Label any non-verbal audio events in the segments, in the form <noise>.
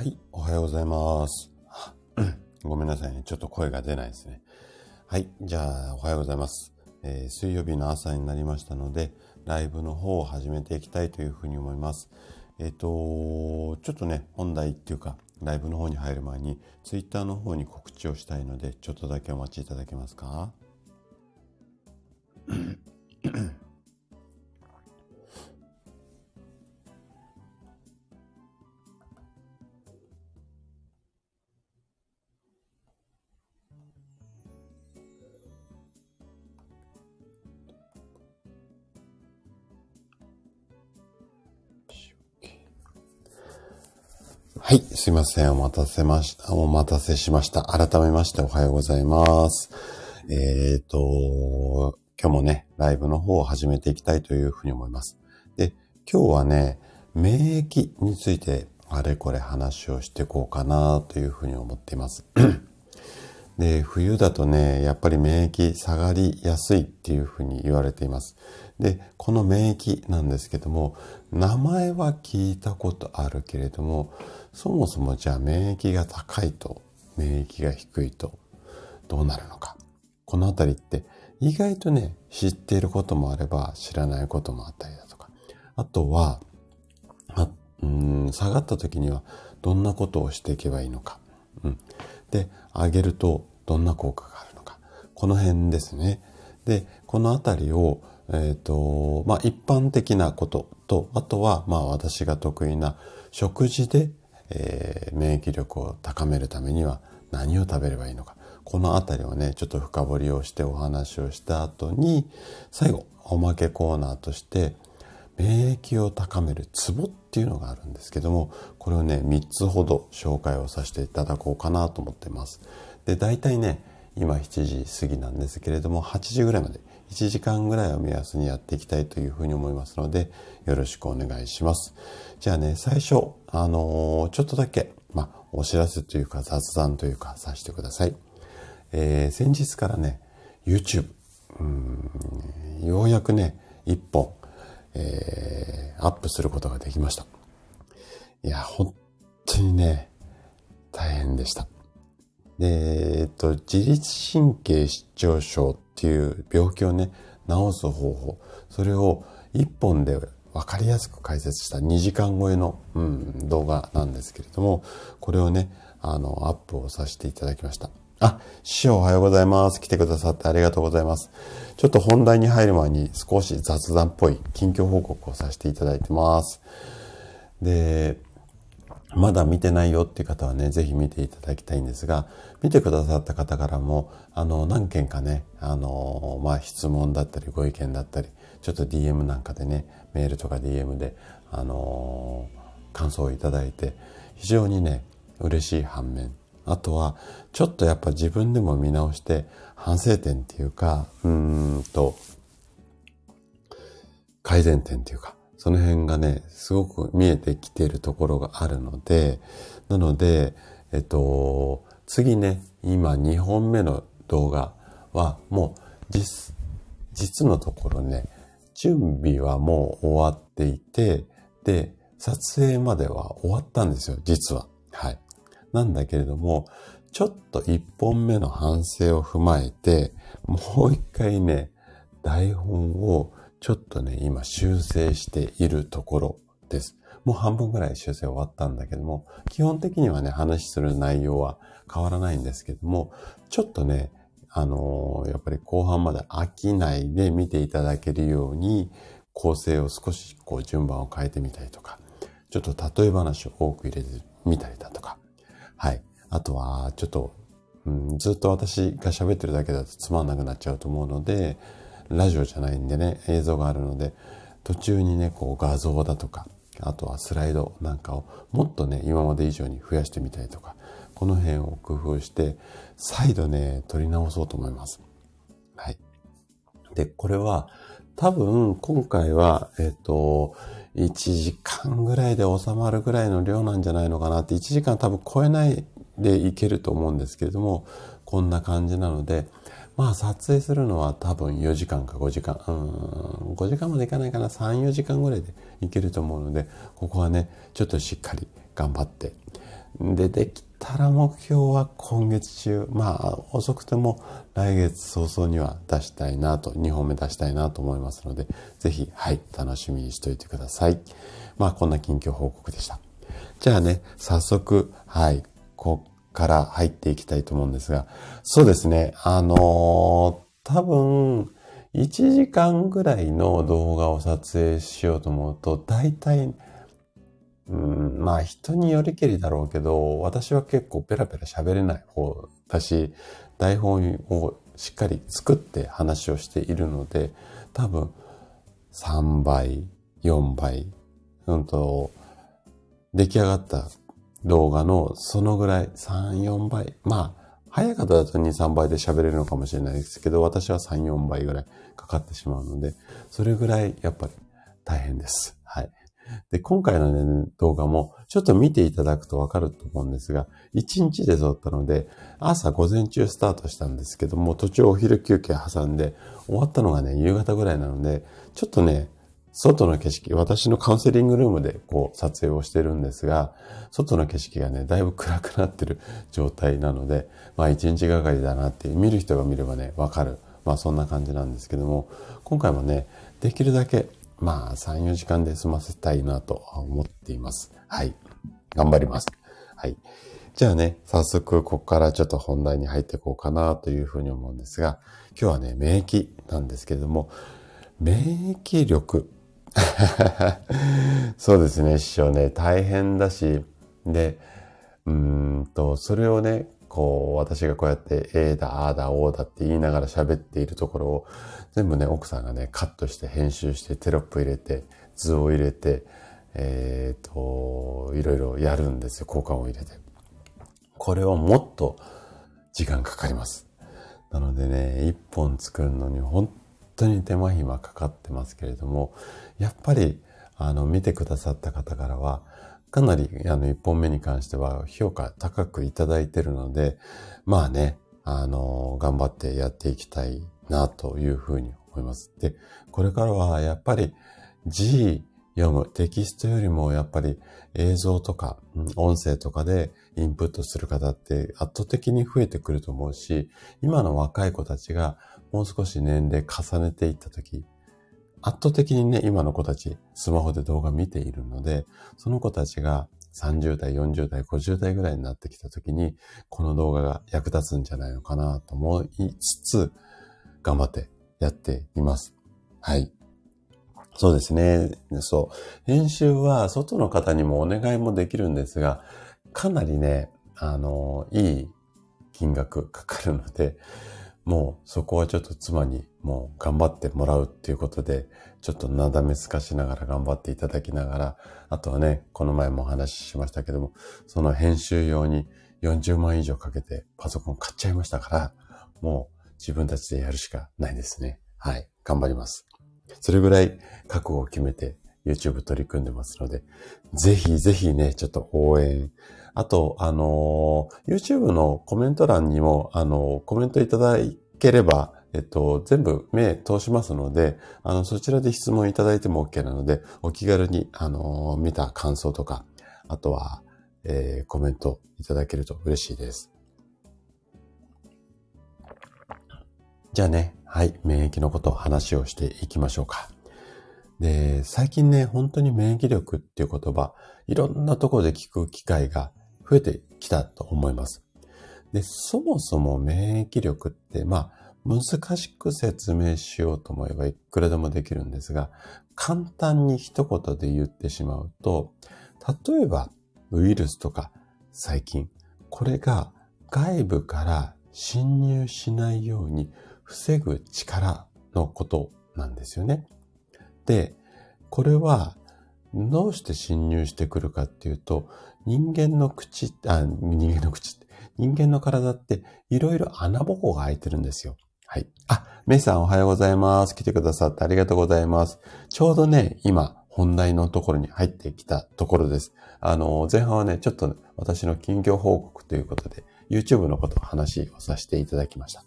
はい、おはようございます。ごめんなさいね。ちょっと声が出ないですね。はい、じゃあ、おはようございます。えー、水曜日の朝になりましたので、ライブの方を始めていきたいというふうに思います。えっ、ー、と、ちょっとね、本題っていうか、ライブの方に入る前に、ツイッターの方に告知をしたいので、ちょっとだけお待ちいただけますか？い、すいません。お待たせまし、お待たせしました。改めましておはようございます。えっ、ー、と、今日もね、ライブの方を始めていきたいというふうに思います。で、今日はね、免疫についてあれこれ話をしていこうかなというふうに思っています。で、冬だとね、やっぱり免疫下がりやすいっていうふうに言われています。で、この免疫なんですけども、名前は聞いたことあるけれども、そもそもじゃあ免疫が高いと免疫が低いとどうなるのか。このあたりって意外とね、知っていることもあれば知らないこともあったりだとか。あとは、あうん下がった時にはどんなことをしていけばいいのか。うん、で、上げるとどんな効果があるのか。この辺ですね。で、このあたりを、えっ、ー、と、まあ、一般的なことと、あとは、まあ、私が得意な食事でえー、免疫力を高めるためには何を食べればいいのか。このあたりをね、ちょっと深掘りをしてお話をした後に、最後、おまけコーナーとして、免疫を高めるツボっていうのがあるんですけども、これをね、3つほど紹介をさせていただこうかなと思ってます。で、大体ね、今7時過ぎなんですけれども、8時ぐらいまで、1時間ぐらいを目安にやっていきたいというふうに思いますので、よろしくお願いします。じゃあね、最初、あのー、ちょっとだけ、まあ、お知らせというか雑談というかさせてください。えー、先日からね、YouTube、うんようやくね、一本、えー、アップすることができました。いや、本当にね、大変でした。で、えっと、自律神経失調症っていう病気をね、治す方法、それを一本で分かりやすく解説した2時間超えの、うん、動画なんですけれども、これをね、あの、アップをさせていただきました。あ、師匠おはようございます。来てくださってありがとうございます。ちょっと本題に入る前に少し雑談っぽい近況報告をさせていただいてます。で、まだ見てないよっていう方はね、ぜひ見ていただきたいんですが、見てくださった方からも、あの、何件かね、あの、まあ、質問だったり、ご意見だったり、ちょっと DM なんかでね、メールとか DM で、あの、感想をいただいて、非常にね、嬉しい反面、あとは、ちょっとやっぱ自分でも見直して、反省点っていうか、うーんと、改善点っていうか、その辺がね、すごく見えてきているところがあるので、なので、えっと、次ね、今2本目の動画はもう実、実のところね、準備はもう終わっていて、で、撮影までは終わったんですよ、実は。はい。なんだけれども、ちょっと1本目の反省を踏まえて、もう一回ね、台本をちょっとね、今修正しているところです。もう半分ぐらい修正終わったんだけども、基本的にはね、話する内容は変わらないんですけども、ちょっとね、あのー、やっぱり後半まで飽きないで見ていただけるように、構成を少しこう順番を変えてみたりとか、ちょっと例え話を多く入れてみたりだとか、はい。あとは、ちょっと、うん、ずっと私が喋ってるだけだとつまんなくなっちゃうと思うので、ラジオじゃないんでね、映像があるので、途中にね、こう画像だとか、あとはスライドなんかをもっとね、今まで以上に増やしてみたりとか、この辺を工夫して、再度ね、撮り直そうと思います。はい。で、これは、多分、今回は、えっ、と、1時間ぐらいで収まるぐらいの量なんじゃないのかなって、1時間多分超えないでいけると思うんですけれども、こんな感じなので、まあ撮影するのは多分4時間か5時間、うん、5時間までいかないかな、3、4時間ぐらいでいけると思うので、ここはね、ちょっとしっかり頑張って、で、できたら目標は今月中、まあ遅くても来月早々には出したいなと、2本目出したいなと思いますので、ぜひ、はい、楽しみにしておいてください。まあこんな近況報告でした。じゃあね、早速、はい、こから入っていきたいと思うんですが、そうですね、あのー、多分、1時間ぐらいの動画を撮影しようと思うと、大体、うん、まあ人によりけりだろうけど、私は結構ペラペラ喋れない方だし、台本をしっかり作って話をしているので、多分3倍、4倍、うんと、出来上がった動画のそのぐらい、3、4倍。まあ、早い方だと2、3倍で喋れるのかもしれないですけど、私は3、4倍ぐらいかかってしまうので、それぐらいやっぱり大変です。はい。で、今回のね、動画もちょっと見ていただくとわかると思うんですが、1日で撮ったので、朝午前中スタートしたんですけども、途中お昼休憩挟んで、終わったのがね、夕方ぐらいなので、ちょっとね、外の景色、私のカウンセリングルームでこう撮影をしてるんですが、外の景色がね、だいぶ暗くなってる状態なので、まあ一日がかりだなって、見る人が見ればね、わかる。まあそんな感じなんですけども、今回もね、できるだけ、まあ3、4時間で済ませたいなと思っています。はい。頑張ります。はい。じゃあね、早速ここからちょっと本題に入っていこうかなというふうに思うんですが、今日はね、免疫なんですけども、免疫力 <laughs> そうですね、師匠ね、大変だし、で、うんと、それをね、こう、私がこうやって、A だ、A だ、O だって言いながら喋っているところを、全部ね、奥さんがね、カットして、編集して、テロップ入れて、図を入れて、えっ、と、いろいろやるんですよ、交換を入れて。これをもっと時間かかります。なのでね、一本作るのに本当に手間暇かかってますけれども、やっぱり、あの、見てくださった方からは、かなり、あの、一本目に関しては評価高くいただいてるので、まあね、あの、頑張ってやっていきたいなというふうに思います。で、これからはやっぱり字読むテキストよりもやっぱり映像とか音声とかでインプットする方って圧倒的に増えてくると思うし、今の若い子たちがもう少し年齢重ねていった時、圧倒的にね、今の子たち、スマホで動画見ているので、その子たちが30代、40代、50代ぐらいになってきた時に、この動画が役立つんじゃないのかなと思いつつ、頑張ってやっています。はい。そうですね。そう。編集は外の方にもお願いもできるんですが、かなりね、あの、いい金額かかるので、もうそこはちょっと妻にもう頑張ってもらうっていうことで、ちょっとなだめすかしながら頑張っていただきながら、あとはね、この前もお話ししましたけども、その編集用に40万以上かけてパソコン買っちゃいましたから、もう自分たちでやるしかないですね。はい。頑張ります。それぐらい覚悟を決めて YouTube 取り組んでますので、ぜひぜひね、ちょっと応援あと、あのー、YouTube のコメント欄にも、あの、コメントいただければ、えっと、全部目通しますので、あの、そちらで質問いただいても OK なので、お気軽に、あの、見た感想とか、あとは、えー、コメントいただけると嬉しいです。じゃあね、はい、免疫のこと話をしていきましょうか。で、最近ね、本当に免疫力っていう言葉、いろんなところで聞く機会が増えてきたと思います。で、そもそも免疫力って、まあ、難しく説明しようと思えばいくらでもできるんですが、簡単に一言で言ってしまうと、例えばウイルスとか細菌、これが外部から侵入しないように防ぐ力のことなんですよね。で、これはどうして侵入してくるかっていうと、人間の口、あ、人間の口って、人間の体っていろいろ穴ぼこが開いてるんですよ。はい。あ、メイさんおはようございます。来てくださってありがとうございます。ちょうどね、今、本題のところに入ってきたところです。あの、前半はね、ちょっと私の近況報告ということで、YouTube のことを話をさせていただきました。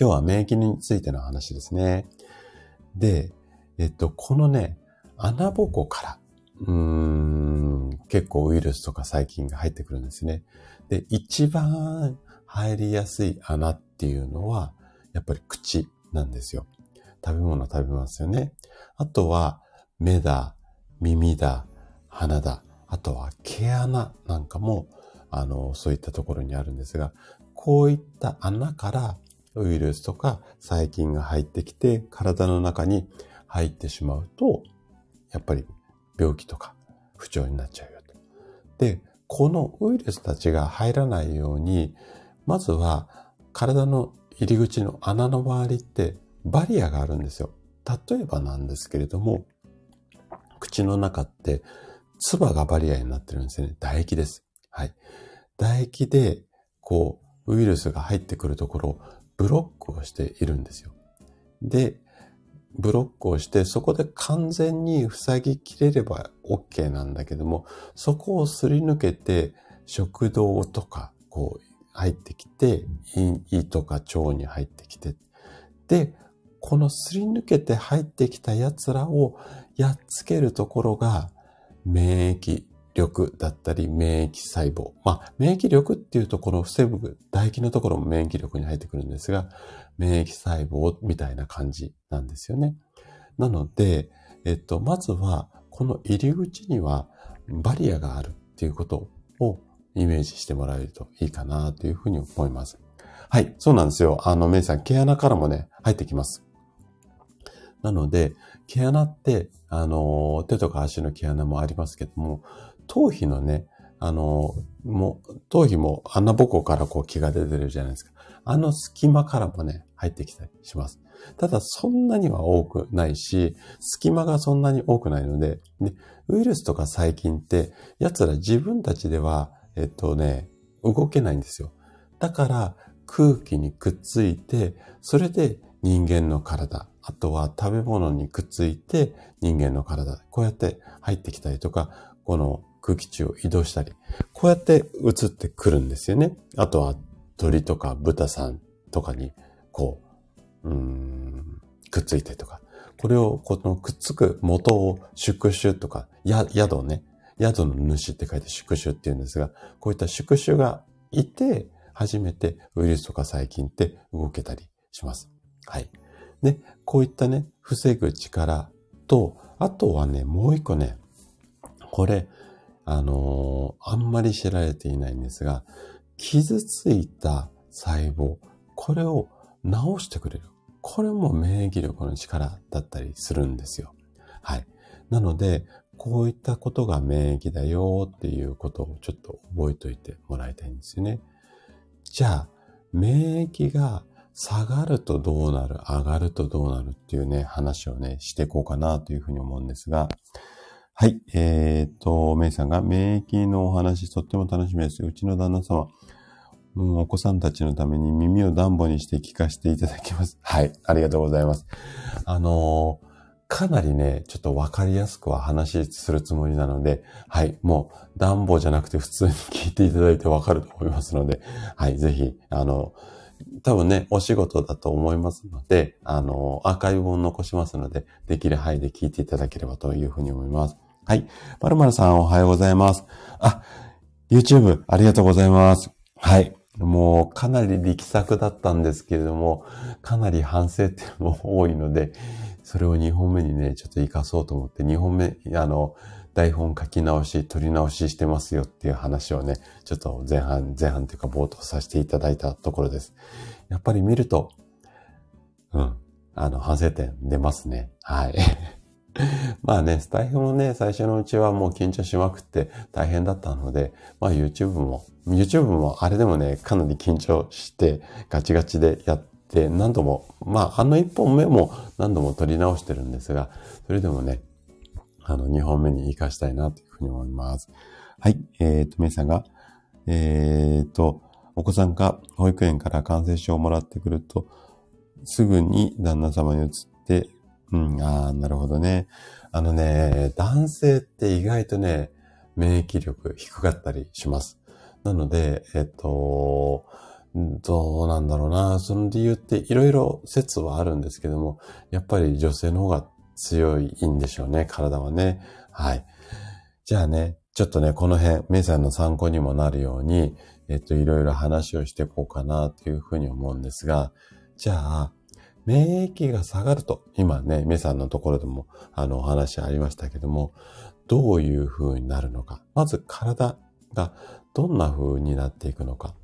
今日は免疫についての話ですね。で、えっと、このね、穴ぼこから、うーん結構ウイルスとか細菌が入ってくるんですね。で、一番入りやすい穴っていうのは、やっぱり口なんですよ。食べ物食べますよね。あとは、目だ、耳だ、鼻だ、あとは毛穴なんかも、あの、そういったところにあるんですが、こういった穴からウイルスとか細菌が入ってきて、体の中に入ってしまうと、やっぱり病気とか不調になっちゃうよと。で、このウイルスたちが入らないように、まずは体の入り口の穴の周りってバリアがあるんですよ。例えばなんですけれども、口の中って唾がバリアになってるんですよね。唾液です。はい。唾液で、こう、ウイルスが入ってくるところをブロックをしているんですよ。で、ブロックをして、そこで完全に塞ぎきれれば OK なんだけども、そこをすり抜けて、食道とか、こう、入ってきて、胃とか腸に入ってきて、で、このすり抜けて入ってきた奴らをやっつけるところが、免疫。力だったり、免疫細胞。まあ、免疫力っていうところを防ぐ、唾液のところも免疫力に入ってくるんですが、免疫細胞みたいな感じなんですよね。なので、えっと、まずは、この入り口にはバリアがあるっていうことをイメージしてもらえるといいかなというふうに思います。はい、そうなんですよ。あの、メイさん、毛穴からもね、入ってきます。なので、毛穴って、あの、手とか足の毛穴もありますけども、頭皮のね、あの、もう、頭皮も穴ぼこからこう毛が出てるじゃないですか。あの隙間からもね、入ってきたりします。ただ、そんなには多くないし、隙間がそんなに多くないので、でウイルスとか細菌って、奴ら自分たちでは、えっとね、動けないんですよ。だから、空気にくっついて、それで人間の体、あとは食べ物にくっついて人間の体、こうやって入ってきたりとか、この空気中を移動したり、こうやって移ってくるんですよね。あとは鳥とか豚さんとかに、こう、うん、くっついてとか、これを、このくっつく元を宿主とか、や、宿ね、宿の主って書いて宿主って言うんですが、こういった宿主がいて、初めてウイルスとか細菌って動けたりします。はい。で、こういったね、防ぐ力と、あとはね、もう一個ね、これ、あのー、あんまり知られていないんですが、傷ついた細胞、これを治してくれる。これも免疫力の力だったりするんですよ。はい。なので、こういったことが免疫だよっていうことをちょっと覚えておいてもらいたいんですよね。じゃあ、免疫が下がるとどうなる、上がるとどうなるっていうね、話をね、していこうかなというふうに思うんですが、はい。えっ、と、メイさんが免疫のお話とっても楽しみです。うちの旦那様、うん、お子さんたちのために耳を暖房にして聞かせていただきます。はい。ありがとうございます。あのー、かなりね、ちょっとわかりやすくは話するつもりなので、はい。もう暖房じゃなくて普通に聞いていただいてわかると思いますので、はい。ぜひ、あの、多分ね、お仕事だと思いますので、あの、アーカイブを残しますので、できる範囲で聞いていただければというふうに思います。はい。まるまるさんおはようございます。あ、YouTube ありがとうございます。はい。もうかなり力作だったんですけれども、かなり反省点も多いので、それを2本目にね、ちょっと活かそうと思って、2本目、あの、台本書き直し、取り直ししてますよっていう話をね、ちょっと前半、前半というか冒頭させていただいたところです。やっぱり見ると、うん、あの、反省点出ますね。はい。<laughs> まあね、スタイフもね、最初のうちはもう緊張しまくって大変だったので、まあ YouTube も、YouTube もあれでもね、かなり緊張してガチガチでやって何度も、まああの一本目も何度も撮り直してるんですが、それでもね、あの、2本目に活かしたいなというふうに思います。はい。えっ、ー、と、メイさんが、えっ、ー、と、お子さんが保育園から感染症をもらってくると、すぐに旦那様に移って、うん、ああ、なるほどね。あのね、男性って意外とね、免疫力低かったりします。なので、えっと、どうなんだろうな。その理由っていろいろ説はあるんですけども、やっぱり女性の方が強いんでしょうね、体はね。はい。じゃあね、ちょっとね、この辺、メイさんの参考にもなるように、えっと、いろいろ話をしていこうかなというふうに思うんですが、じゃあ、免疫が下がると、今ね、メさんのところでも、あの、お話ありましたけども、どういう風になるのか。まず体がどんな風になっていくのか。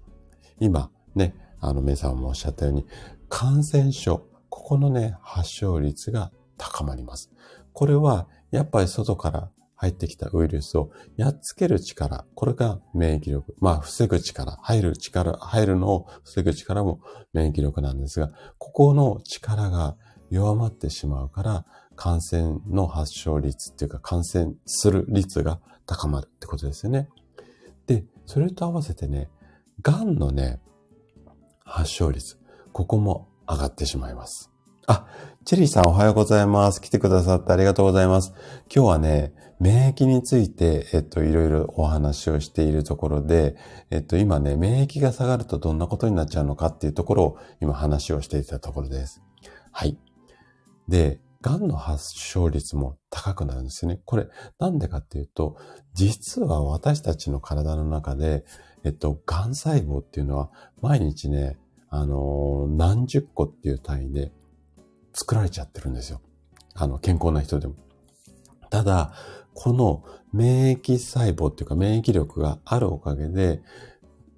今、ね、あの、メさんもおっしゃったように、感染症、ここのね、発症率が高まります。これは、やっぱり外から入ってきたウイルスをやっつける力、これが免疫力。まあ、防ぐ力、入る力、入るのを防ぐ力も免疫力なんですが、ここの力が弱まってしまうから、感染の発症率っていうか感染する率が高まるってことですよね。で、それと合わせてね、癌のね、発症率、ここも上がってしまいます。あ、チェリーさんおはようございます。来てくださってありがとうございます。今日はね、免疫について、えっと、いろいろお話をしているところで、えっと、今ね、免疫が下がるとどんなことになっちゃうのかっていうところを今話をしていたところです。はい。で、癌の発症率も高くなるんですよね。これ、なんでかっていうと、実は私たちの体の中で、えっと、癌細胞っていうのは毎日ね、あのー、何十個っていう単位で作られちゃってるんですよ。あの、健康な人でも。ただ、この免疫細胞っていうか免疫力があるおかげで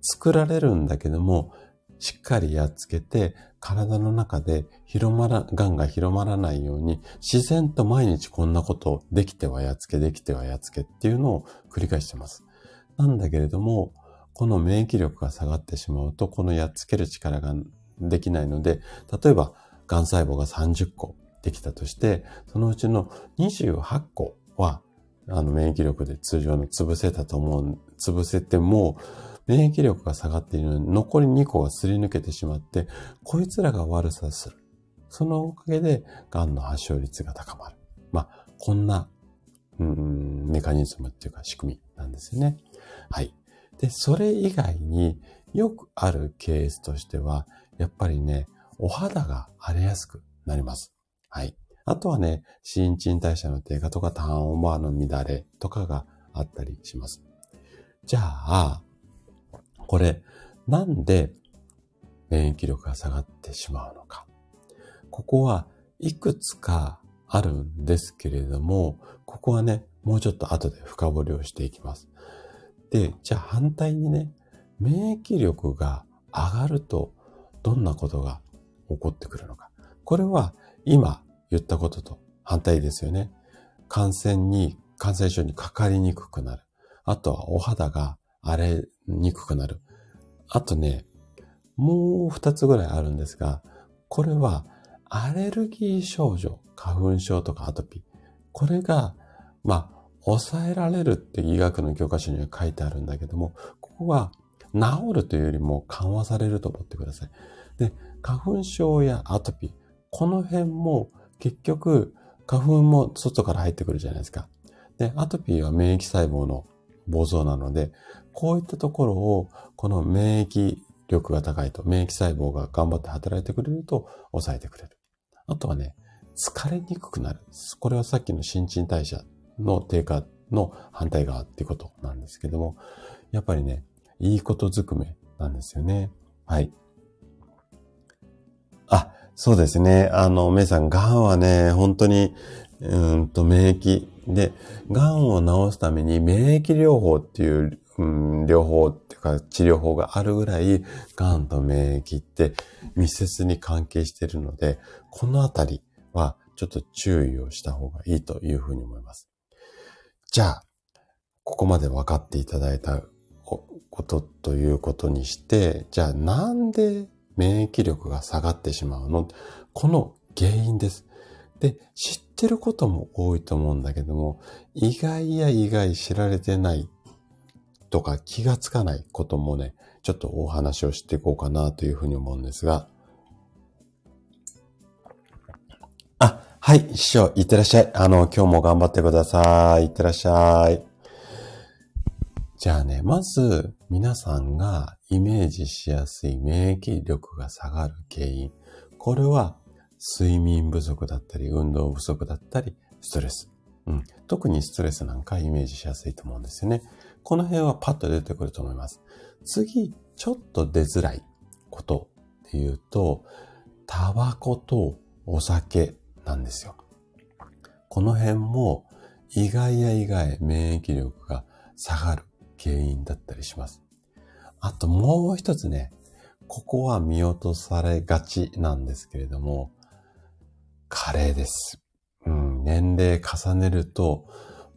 作られるんだけども、しっかりやっつけて体の中で広まら、癌が広まらないように自然と毎日こんなことをできてはやっつけ、できてはやっつけっていうのを繰り返してます。なんだけれども、この免疫力が下がってしまうと、このやっつける力ができないので、例えば、癌細胞が30個できたとして、そのうちの28個は、あの、免疫力で通常の潰せたと思う、潰せても、免疫力が下がっているのに、残り2個がすり抜けてしまって、こいつらが悪さする。そのおかげで、癌の発症率が高まる。まあ、こんな、うん、メカニズムっていうか仕組みなんですよね。はい。で、それ以外によくあるケースとしては、やっぱりね、お肌が荒れやすくなります。はい。あとはね、新陳代謝の低下とかターンオーバーの乱れとかがあったりします。じゃあ、これ、なんで免疫力が下がってしまうのか。ここはいくつかあるんですけれども、ここはね、もうちょっと後で深掘りをしていきます。で、じゃあ反対にね、免疫力が上がるとどんなことが起こってくるのか。これは今言ったことと反対ですよね。感染に、感染症にかかりにくくなる。あとはお肌が荒れにくくなる。あとね、もう二つぐらいあるんですが、これはアレルギー症状、花粉症とかアトピー。これが、まあ、抑えられるって医学の教科書には書いてあるんだけども、ここは治るというよりも緩和されると思ってください。で、花粉症やアトピー、この辺も結局花粉も外から入ってくるじゃないですか。で、アトピーは免疫細胞の暴走なので、こういったところをこの免疫力が高いと、免疫細胞が頑張って働いてくれると抑えてくれる。あとはね、疲れにくくなる。これはさっきの新陳代謝の低下の反対側っていうことなんですけども、やっぱりね、いいことずくめなんですよね。はい。そうですね。あの、メイさん、癌はね、本当に、うんと、免疫。で、癌を治すために免疫療法っていう、うん、療法っていうか治療法があるぐらい、癌と免疫って密接に関係しているので、このあたりはちょっと注意をした方がいいというふうに思います。じゃあ、ここまで分かっていただいたことということにして、じゃあなんで免疫力が下がってしまうのこの原因です。で、知ってることも多いと思うんだけども、意外や意外知られてないとか気がつかないこともね、ちょっとお話をしていこうかなというふうに思うんですが。あ、はい、師匠、いってらっしゃい。あの、今日も頑張ってください。いってらっしゃい。じゃあね、まず皆さんがイメージしやすい免疫力が下がる原因。これは睡眠不足だったり、運動不足だったり、ストレス。うん。特にストレスなんかイメージしやすいと思うんですよね。この辺はパッと出てくると思います。次、ちょっと出づらいことっていうと、タバコとお酒なんですよ。この辺も意外や意外免疫力が下がる原因だったりします。あともう一つね、ここは見落とされがちなんですけれども、加齢です。うん、年齢重ねると、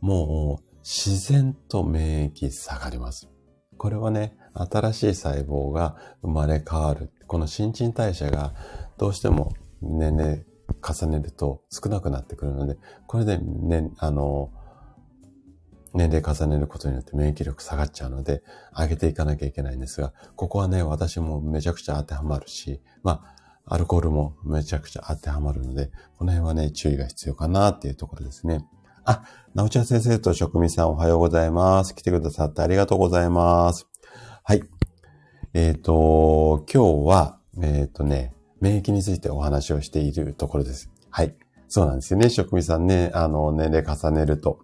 もう自然と免疫下がります。これはね、新しい細胞が生まれ変わる。この新陳代謝がどうしても年齢重ねると少なくなってくるので、これでね、あの、年齢重ねることによって免疫力下がっちゃうので、上げていかなきゃいけないんですが、ここはね、私もめちゃくちゃ当てはまるし、まあ、アルコールもめちゃくちゃ当てはまるので、この辺はね、注意が必要かなっていうところですね。あ、なおちゃん先生と職味さんおはようございます。来てくださってありがとうございます。はい。えっ、ー、と、今日は、えっ、ー、とね、免疫についてお話をしているところです。はい。そうなんですよね。職味さんね、あの、年齢重ねると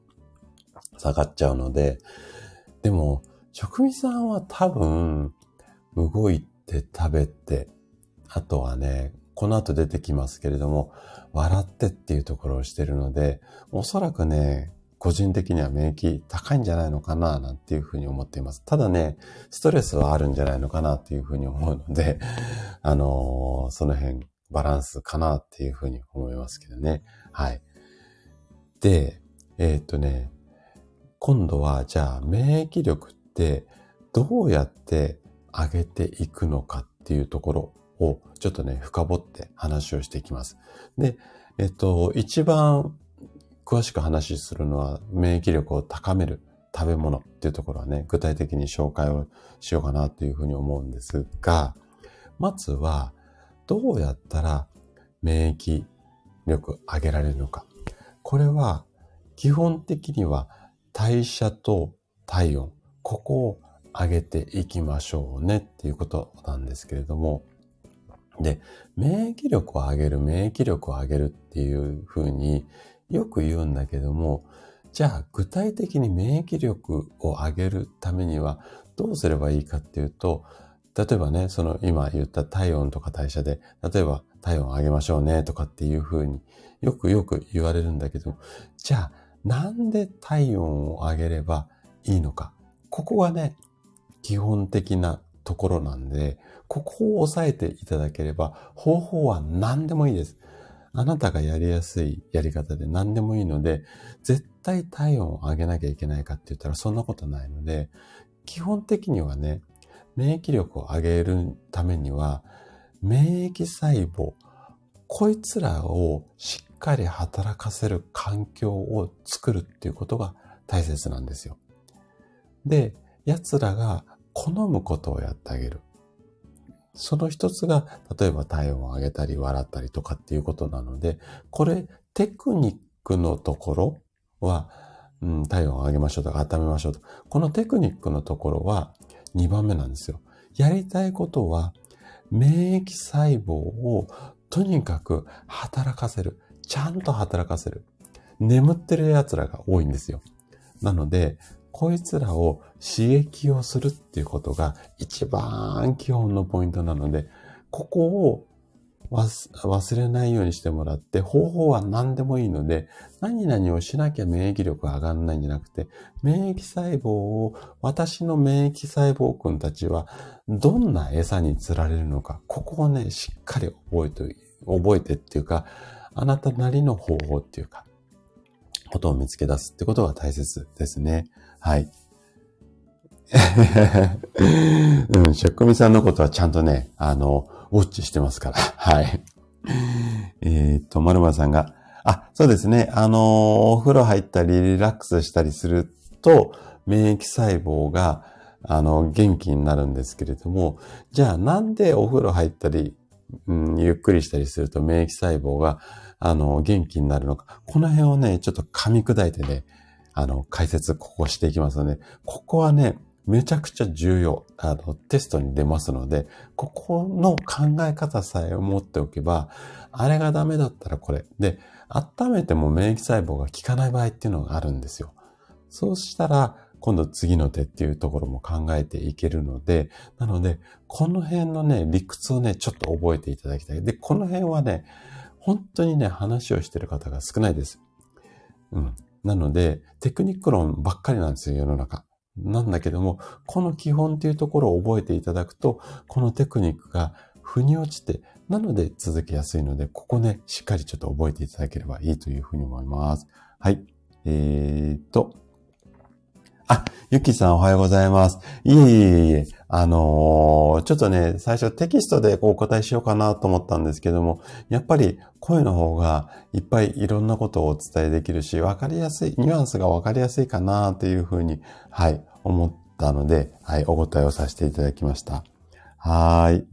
下がっちゃうので、でも、職味さんは多分、動いて食べて、あとはね、この後出てきますけれども、笑ってっていうところをしてるので、おそらくね、個人的には免疫高いんじゃないのかな、なんていうふうに思っています。ただね、ストレスはあるんじゃないのかなっていうふうに思うので、<laughs> あのー、その辺、バランスかなっていうふうに思いますけどね。はい。で、えー、っとね、今度は、じゃあ、免疫力ってどうやって上げていくのかっていうところをちょっとね、深掘って話をしていきます。で、えっと、一番詳しく話するのは免疫力を高める食べ物っていうところはね、具体的に紹介をしようかなというふうに思うんですが、まずはどうやったら免疫力上げられるのか。これは基本的には代謝と体温、ここを上げていきましょうねっていうことなんですけれども、で、免疫力を上げる、免疫力を上げるっていうふうによく言うんだけども、じゃあ具体的に免疫力を上げるためにはどうすればいいかっていうと、例えばね、その今言った体温とか代謝で、例えば体温を上げましょうねとかっていうふうによくよく言われるんだけど、じゃあなんで体温を上げればいいのか。ここがね、基本的なところなんで、ここを押さえていただければ、方法は何でもいいです。あなたがやりやすいやり方で何でもいいので、絶対体温を上げなきゃいけないかって言ったらそんなことないので、基本的にはね、免疫力を上げるためには、免疫細胞、こいつらをしっかり働かせる環境を作るっていうことが大切なんですよ。で、奴らが好むことをやってあげる。その一つが、例えば体温を上げたり笑ったりとかっていうことなので、これテクニックのところは、うん、体温を上げましょうとか温めましょうと。このテクニックのところは2番目なんですよ。やりたいことは、免疫細胞をとにかく働かせる。ちゃんと働かせる。眠ってる奴らが多いんですよ。なので、こいつらを刺激をするっていうことが一番基本のポイントなので、ここを忘れないようにしてもらって、方法は何でもいいので、何々をしなきゃ免疫力が上がらないんじゃなくて、免疫細胞を、私の免疫細胞君たちは、どんな餌に釣られるのか、ここをね、しっかり覚えて、覚えてっていうか、あなたなりの方法っていうか、ことを見つけ出すってことが大切ですね。はい。<laughs> うん、しょっこみさんのことはちゃんとね、あの、ウォッチしてますから。はい。えっと、まるまさんが、あ、そうですね。あの、お風呂入ったり、リラックスしたりすると、免疫細胞が、あの、元気になるんですけれども、じゃあなんでお風呂入ったり、うん、ゆっくりしたりすると免疫細胞が、あの、元気になるのか。この辺をね、ちょっと噛み砕いてね、あの、解説、ここしていきますので、ここはね、めちゃくちゃ重要。あの、テストに出ますので、ここの考え方さえ持っておけば、あれがダメだったらこれ。で、温めても免疫細胞が効かない場合っていうのがあるんですよ。そうしたら、今度次の手っていうところも考えていけるので、なので、この辺のね、理屈をね、ちょっと覚えていただきたい。で、この辺はね、本当にね、話をしてる方が少ないです。うん。なので、テクニック論ばっかりなんですよ、世の中。なんだけども、この基本っていうところを覚えていただくと、このテクニックが腑に落ちて、なので続けやすいので、ここね、しっかりちょっと覚えていただければいいというふうに思います。はい。えー、っと、あ、ゆきさんおはようございます。いえいえいえ、あのー、ちょっとね、最初テキストでお答えしようかなと思ったんですけども、やっぱり声の方がいっぱいいろんなことをお伝えできるし、わかりやすい、ニュアンスがわかりやすいかなというふうに、はい、思ったので、はい、お答えをさせていただきました。はい。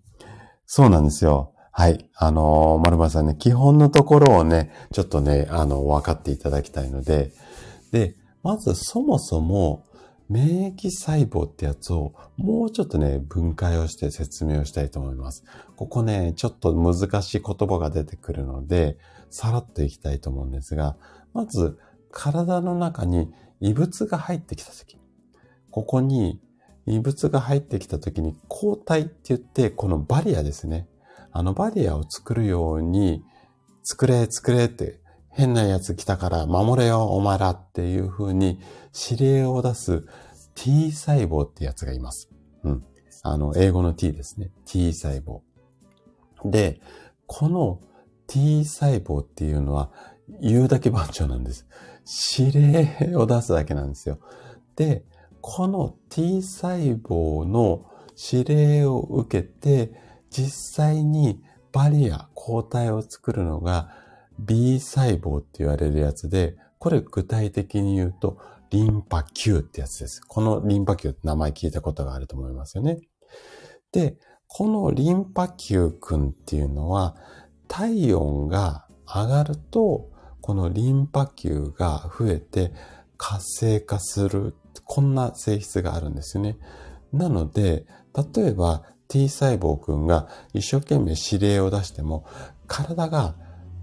そうなんですよ。はい。あのー、丸さんね、基本のところをね、ちょっとね、あの、分かっていただきたいので、で、まずそもそも免疫細胞ってやつをもうちょっとね、分解をして説明をしたいと思います。ここね、ちょっと難しい言葉が出てくるので、さらっといきたいと思うんですが、まず体の中に異物が入ってきたとき、ここに異物が入ってきたときに抗体って言って、このバリアですね。あのバリアを作るように、作れ、作れって変な奴来たから守れよ、お前らっていう風に指令を出す T 細胞ってやつがいます。うん。あの、英語の T ですね。T 細胞。で、この T 細胞っていうのは言うだけ番長なんです。指令を出すだけなんですよ。で、この T 細胞の指令を受けて、実際にバリア、抗体を作るのが B 細胞って言われるやつで、これ具体的に言うと、リンパ球ってやつです。このリンパ球って名前聞いたことがあると思いますよね。で、このリンパ球くんっていうのは、体温が上がると、このリンパ球が増えて活性化する、こんな性質があるんですよね。なので、例えば T 細胞くんが一生懸命指令を出しても、体が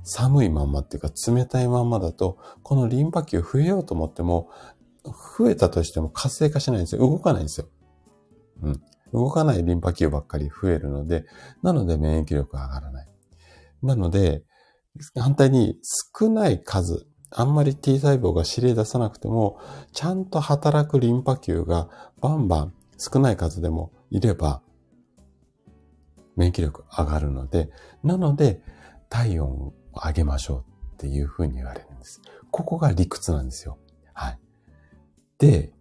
寒いまんまっていうか冷たいまんまだと、このリンパ球増えようと思っても、増えたとしても活性化しないんですよ。動かないんですよ。うん。動かないリンパ球ばっかり増えるので、なので免疫力が上がらない。なので、反対に少ない数、あんまり T 細胞が指令出さなくても、ちゃんと働くリンパ球がバンバン少ない数でもいれば、免疫力上がるので、なので、体温上げましょうっていうふうに言われるんです。ここが理屈なんですよ。はい。で、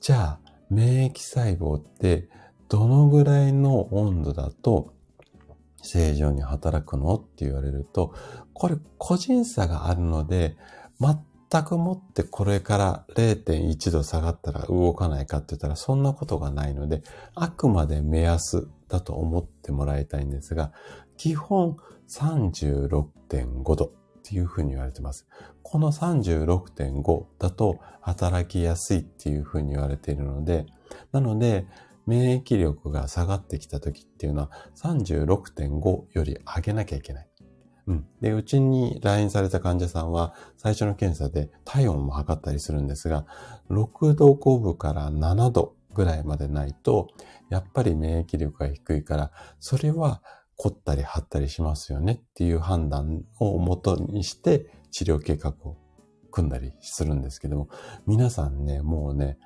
じゃあ、免疫細胞ってどのぐらいの温度だと正常に働くのって言われると、これ個人差があるので、全くもってこれから0.1度下がったら動かないかって言ったらそんなことがないので、あくまで目安だと思ってもらいたいんですが、基本36.5度っていうふうに言われてます。この36.5だと働きやすいっていうふうに言われているので、なので、免疫力が下がってきた時っていうのは36.5より上げなきゃいけない。うん。で、うちに来院された患者さんは最初の検査で体温も測ったりするんですが、6度5分から7度ぐらいまでないと、やっぱり免疫力が低いから、それは凝ったり張ったりしますよねっていう判断をもとにして治療計画を組んだりするんですけども、皆さんね、もうね、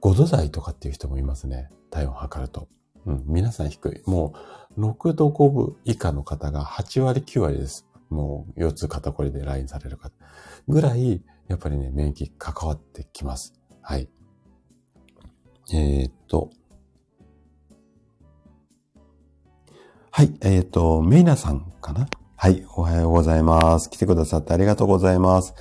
5度台とかっていう人もいますね。体温測ると。うん、皆さん低い。もう、6度5分以下の方が8割9割です。もう、腰痛肩こりで来院される方。ぐらい、やっぱりね、免疫関わってきます。はい。えー、っと、はい、えっ、ー、と、メイナさんかな？はい、おはようございます。来てくださってありがとうございます。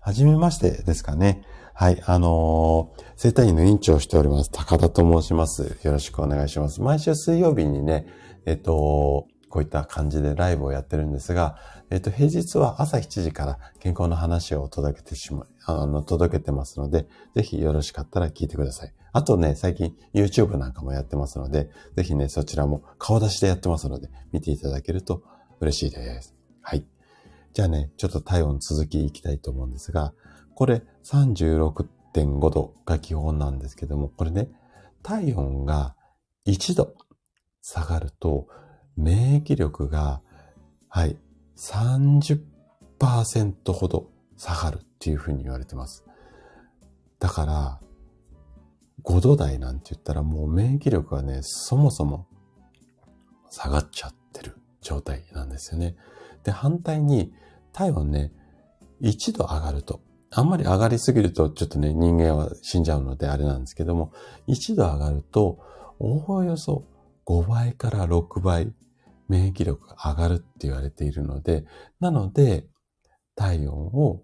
はじめましてですかね。はい、あのー、生体院の院長をしております。高田と申します。よろしくお願いします。毎週水曜日にね、えっ、ー、と、こういった感じでライブをやってるんですが、えっ、と、平日は朝7時から健康の話を届けてしま、あの、届けてますので、ぜひよろしかったら聞いてください。あとね、最近 YouTube なんかもやってますので、ぜひね、そちらも顔出しでやってますので、見ていただけると嬉しいです。はい。じゃあね、ちょっと体温続きいきたいと思うんですが、これ36.5度が基本なんですけども、これね、体温が1度下がると、免疫力が、はい、30%ほど下がるっていうふうに言われてます。だから、5度台なんて言ったらもう免疫力がね、そもそも下がっちゃってる状態なんですよね。で、反対に体温ね、1度上がると、あんまり上がりすぎるとちょっとね、人間は死んじゃうのであれなんですけども、1度上がると、おおよそ5倍から6倍免疫力が上がるって言われているので、なので、体温を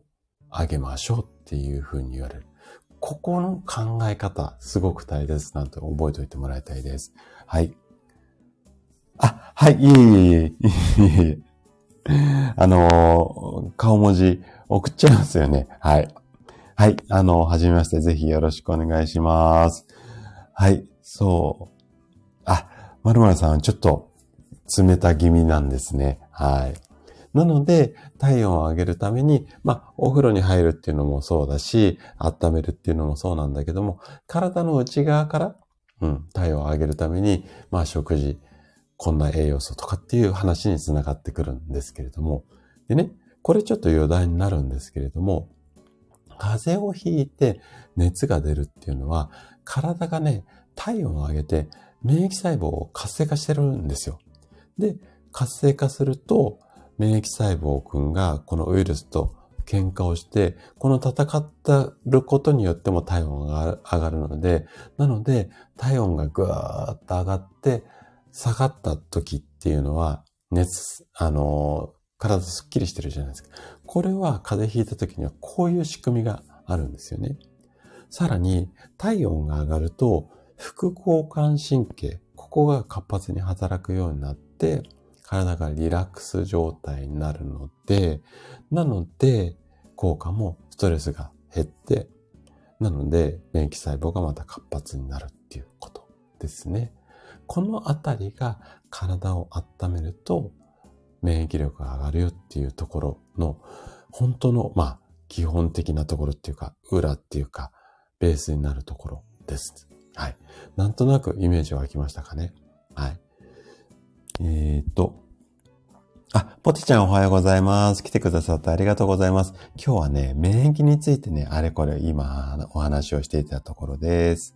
上げましょうっていうふうに言われる。ここの考え方、すごく大切なと覚えておいてもらいたいです。はい。あ、はい、いえいえいえいえ。あの、顔文字送っちゃいますよね。はい。はい。あの、はじめまして、ぜひよろしくお願いします。はい。そう。あ、まるまるさん、ちょっと冷た気味なんですね。はい。なので、体温を上げるために、まあ、お風呂に入るっていうのもそうだし、温めるっていうのもそうなんだけども、体の内側から、うん、体温を上げるために、まあ、食事、こんな栄養素とかっていう話につながってくるんですけれども、でね、これちょっと余談になるんですけれども、風邪をひいて熱が出るっていうのは、体がね、体温を上げて免疫細胞を活性化してるんですよ。で、活性化すると、免疫細胞くんがこのウイルスと喧嘩をして、この戦ってることによっても体温が上がるので、なので体温がぐーっと上がって下がった時っていうのは熱、あの、体すっきりしてるじゃないですか。これは風邪ひいた時にはこういう仕組みがあるんですよね。さらに体温が上がると副交感神経、ここが活発に働くようになって、体がリラックス状態になるので、なので、効果もストレスが減って、なので、免疫細胞がまた活発になるっていうことですね。このあたりが体を温めると、免疫力が上がるよっていうところの、本当の、まあ、基本的なところっていうか、裏っていうか、ベースになるところです。はい。なんとなくイメージ湧きましたかね。はい。えっ、と、あ、ポテちゃんおはようございます。来てくださってありがとうございます。今日はね、免疫についてね、あれこれ今お話をしていたところです。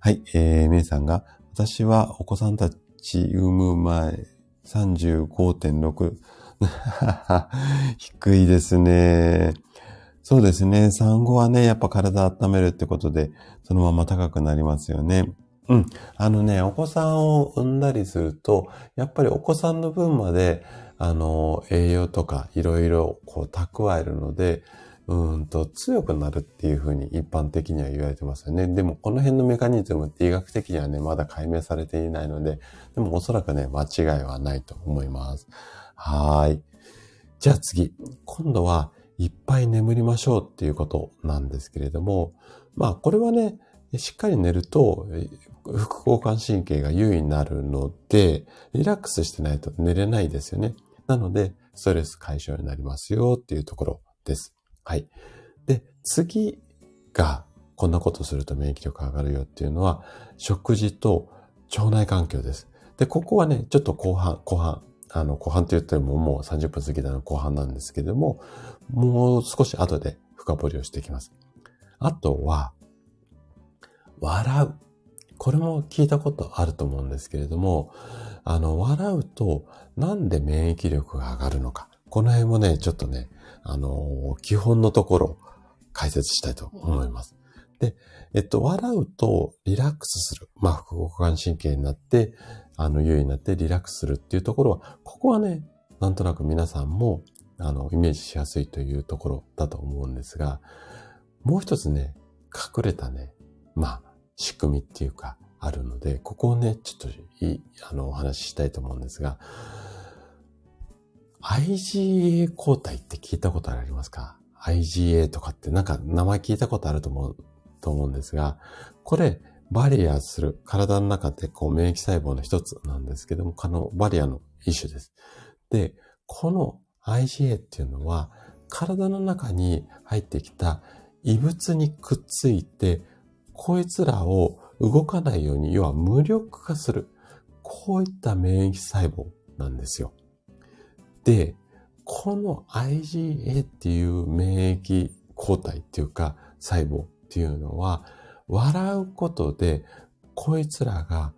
はい、えー、めいさんが、私はお子さんたち産む前35.6。<laughs> 低いですね。そうですね。産後はね、やっぱ体温めるってことで、そのまま高くなりますよね。うん。あのね、お子さんを産んだりすると、やっぱりお子さんの分まで、あの、栄養とかいろいろこう蓄えるので、うんと強くなるっていうふうに一般的には言われてますよね。でもこの辺のメカニズムって医学的にはね、まだ解明されていないので、でもおそらくね、間違いはないと思います。はい。じゃあ次。今度はいっぱい眠りましょうっていうことなんですけれども、まあこれはね、しっかり寝ると副交感神経が優位になるので、リラックスしてないと寝れないですよね。なので、ストレス解消になりますよっていうところです。はい。で、次が、こんなことすると免疫力上がるよっていうのは、食事と腸内環境です。で、ここはね、ちょっと後半、後半、あの、後半と言ってももう30分過ぎたの後半なんですけども、もう少し後で深掘りをしていきます。あとは、笑う。これも聞いたことあると思うんですけれども、あの、笑うとなんで免疫力が上がるのか。この辺もね、ちょっとね、あの、基本のところ解説したいと思います。で、えっと、笑うとリラックスする。まあ、副交感神経になって、あの、優位になってリラックスするっていうところは、ここはね、なんとなく皆さんも、あの、イメージしやすいというところだと思うんですが、もう一つね、隠れたね、まあ、仕組みっていうか、あるので、ここをね、ちょっといい、あの、お話ししたいと思うんですが、IgA 抗体って聞いたことありますか ?IgA とかってなんか名前聞いたことあると思う、と思うんですが、これ、バリアする、体の中でこう免疫細胞の一つなんですけども、このバリアの一種です。で、この IgA っていうのは、体の中に入ってきた異物にくっついて、こいつらを動かないように、要は無力化する。こういった免疫細胞なんですよ。で、この IgA っていう免疫抗体っていうか細胞っていうのは、笑うことで、こいつらが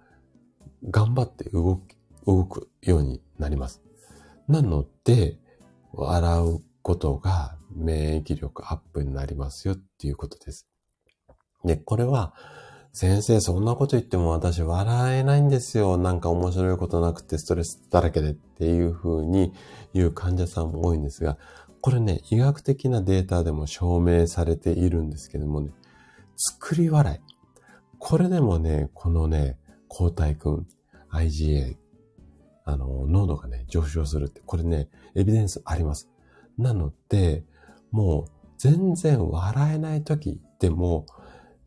頑張って動き、動くようになります。なので、笑うことが免疫力アップになりますよっていうことです。で、これは、先生、そんなこと言っても私笑えないんですよ。なんか面白いことなくてストレスだらけでっていう風に言う患者さんも多いんですが、これね、医学的なデータでも証明されているんですけどもね、作り笑い。これでもね、このね、抗体くん、IgA、あの、濃度がね、上昇するって、これね、エビデンスあります。なので、もう全然笑えない時でも、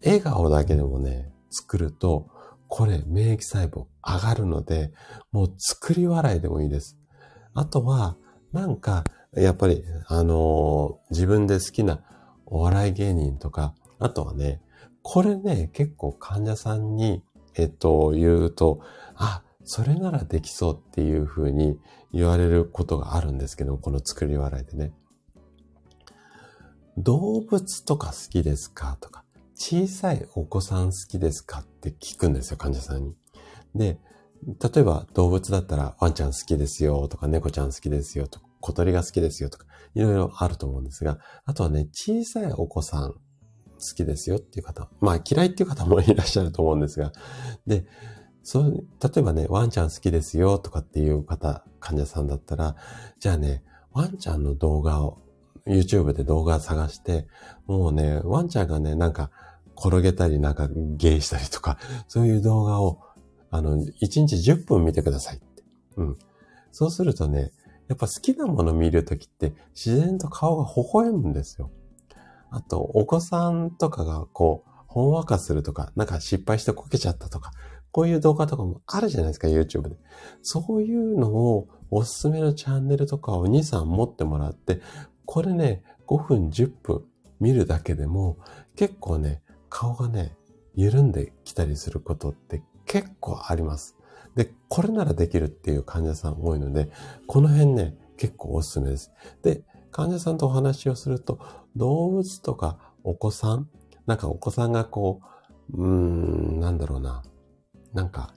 笑顔だけでもね、作ると、これ免疫細胞上がるので、もう作り笑いでもいいです。あとは、なんか、やっぱり、あのー、自分で好きなお笑い芸人とか、あとはね、これね、結構患者さんに、えっと、言うと、あ、それならできそうっていうふうに言われることがあるんですけどこの作り笑いでね。動物とか好きですか？とか、小さいお子さん好きですかって聞くんですよ、患者さんに。で、例えば動物だったらワンちゃん好きですよとか猫ちゃん好きですよとか小鳥が好きですよとかいろいろあると思うんですが、あとはね、小さいお子さん好きですよっていう方、まあ嫌いっていう方もいらっしゃると思うんですが、で、そう、例えばね、ワンちゃん好きですよとかっていう方、患者さんだったら、じゃあね、ワンちゃんの動画を YouTube で動画探して、もうね、ワンちゃんがね、なんか転げたりなんか芸したりとか、<laughs> そういう動画を、あの、1日10分見てくださいって。うん。そうするとね、やっぱ好きなもの見るときって自然と顔が微笑むんですよ。あと、お子さんとかがこう、ほんわかするとか、なんか失敗してこけちゃったとか、こういう動画とかもあるじゃないですか、YouTube で。そういうのをおすすめのチャンネルとかを2、3持ってもらって、これね、5分、10分見るだけでも結構ね、顔がね、緩んできたりすることって結構あります。で、これならできるっていう患者さん多いので、この辺ね、結構おすすめです。で、患者さんとお話をすると、動物とかお子さん、なんかお子さんがこう、うーん、なんだろうな、なんか、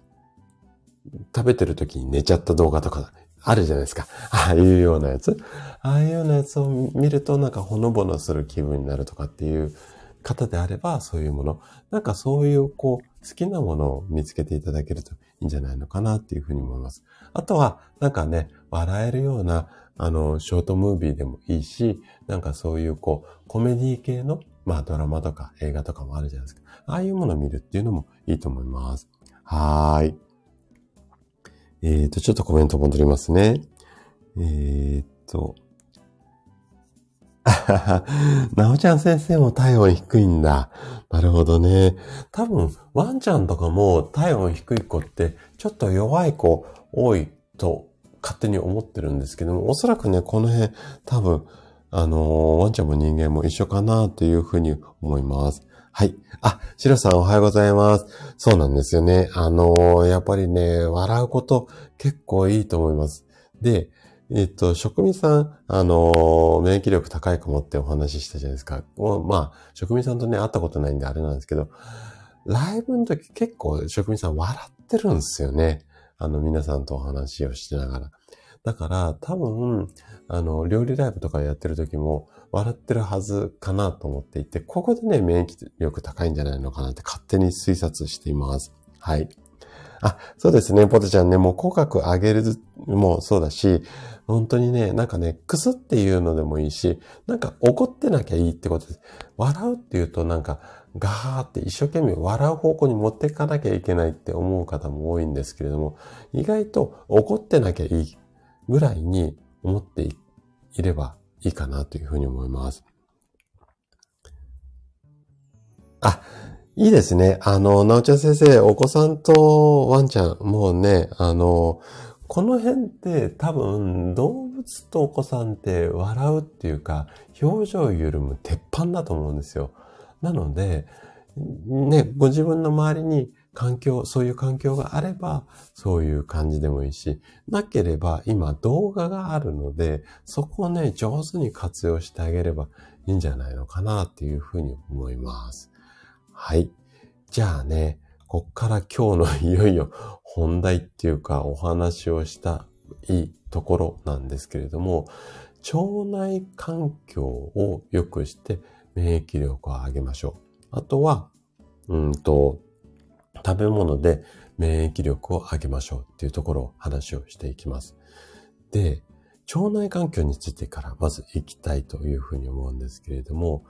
食べてる時に寝ちゃった動画とかあるじゃないですか。<laughs> ああいうようなやつ。ああいうようなやつを見るとなんかほのぼのする気分になるとかっていう方であれば、そういうもの。なんかそういう、こう、好きなものを見つけていただけるといいんじゃないのかなっていうふうに思います。あとは、なんかね、笑えるような、あの、ショートムービーでもいいし、なんかそういう、こう、コメディ系の、まあドラマとか映画とかもあるじゃないですか。ああいうものを見るっていうのもいいと思います。はーい。えーと、ちょっとコメント戻りますね。えーと、<laughs> なおちゃん先生も体温低いんだ。なるほどね。多分、ワンちゃんとかも体温低い子って、ちょっと弱い子多いと勝手に思ってるんですけども、おそらくね、この辺多分、あのー、ワンちゃんも人間も一緒かなというふうに思います。はい。あ、シロさんおはようございます。そうなんですよね。あのー、やっぱりね、笑うこと結構いいと思います。で、えっと、職人さん、あの、免疫力高いかもってお話ししたじゃないですか。まあ、職人さんとね、会ったことないんであれなんですけど、ライブの時結構職人さん笑ってるんですよね。あの、皆さんとお話をしながら。だから、多分、あの、料理ライブとかやってる時も、笑ってるはずかなと思っていて、ここでね、免疫力高いんじゃないのかなって勝手に推察しています。はい。あ、そうですね、ポテちゃんね、もう口角上げるもそうだし、本当にね、なんかね、くすっていうのでもいいし、なんか怒ってなきゃいいってことです。笑うっていうとなんか、ガーって一生懸命笑う方向に持っていかなきゃいけないって思う方も多いんですけれども、意外と怒ってなきゃいいぐらいに思っていればいいかなというふうに思います。あ、いいですね。あの、なおちゃん先生、お子さんとワンちゃん、もうね、あの、この辺って多分動物とお子さんって笑うっていうか、表情緩む鉄板だと思うんですよ。なので、ね、ご自分の周りに環境、そういう環境があれば、そういう感じでもいいし、なければ今動画があるので、そこをね、上手に活用してあげればいいんじゃないのかなっていうふうに思います。はい。じゃあね、こっから今日のいよいよ本題っていうかお話をしたいところなんですけれども、腸内環境を良くして免疫力を上げましょう。あとは、うんと、食べ物で免疫力を上げましょうっていうところを話をしていきます。で、腸内環境についてからまず行きたいというふうに思うんですけれども、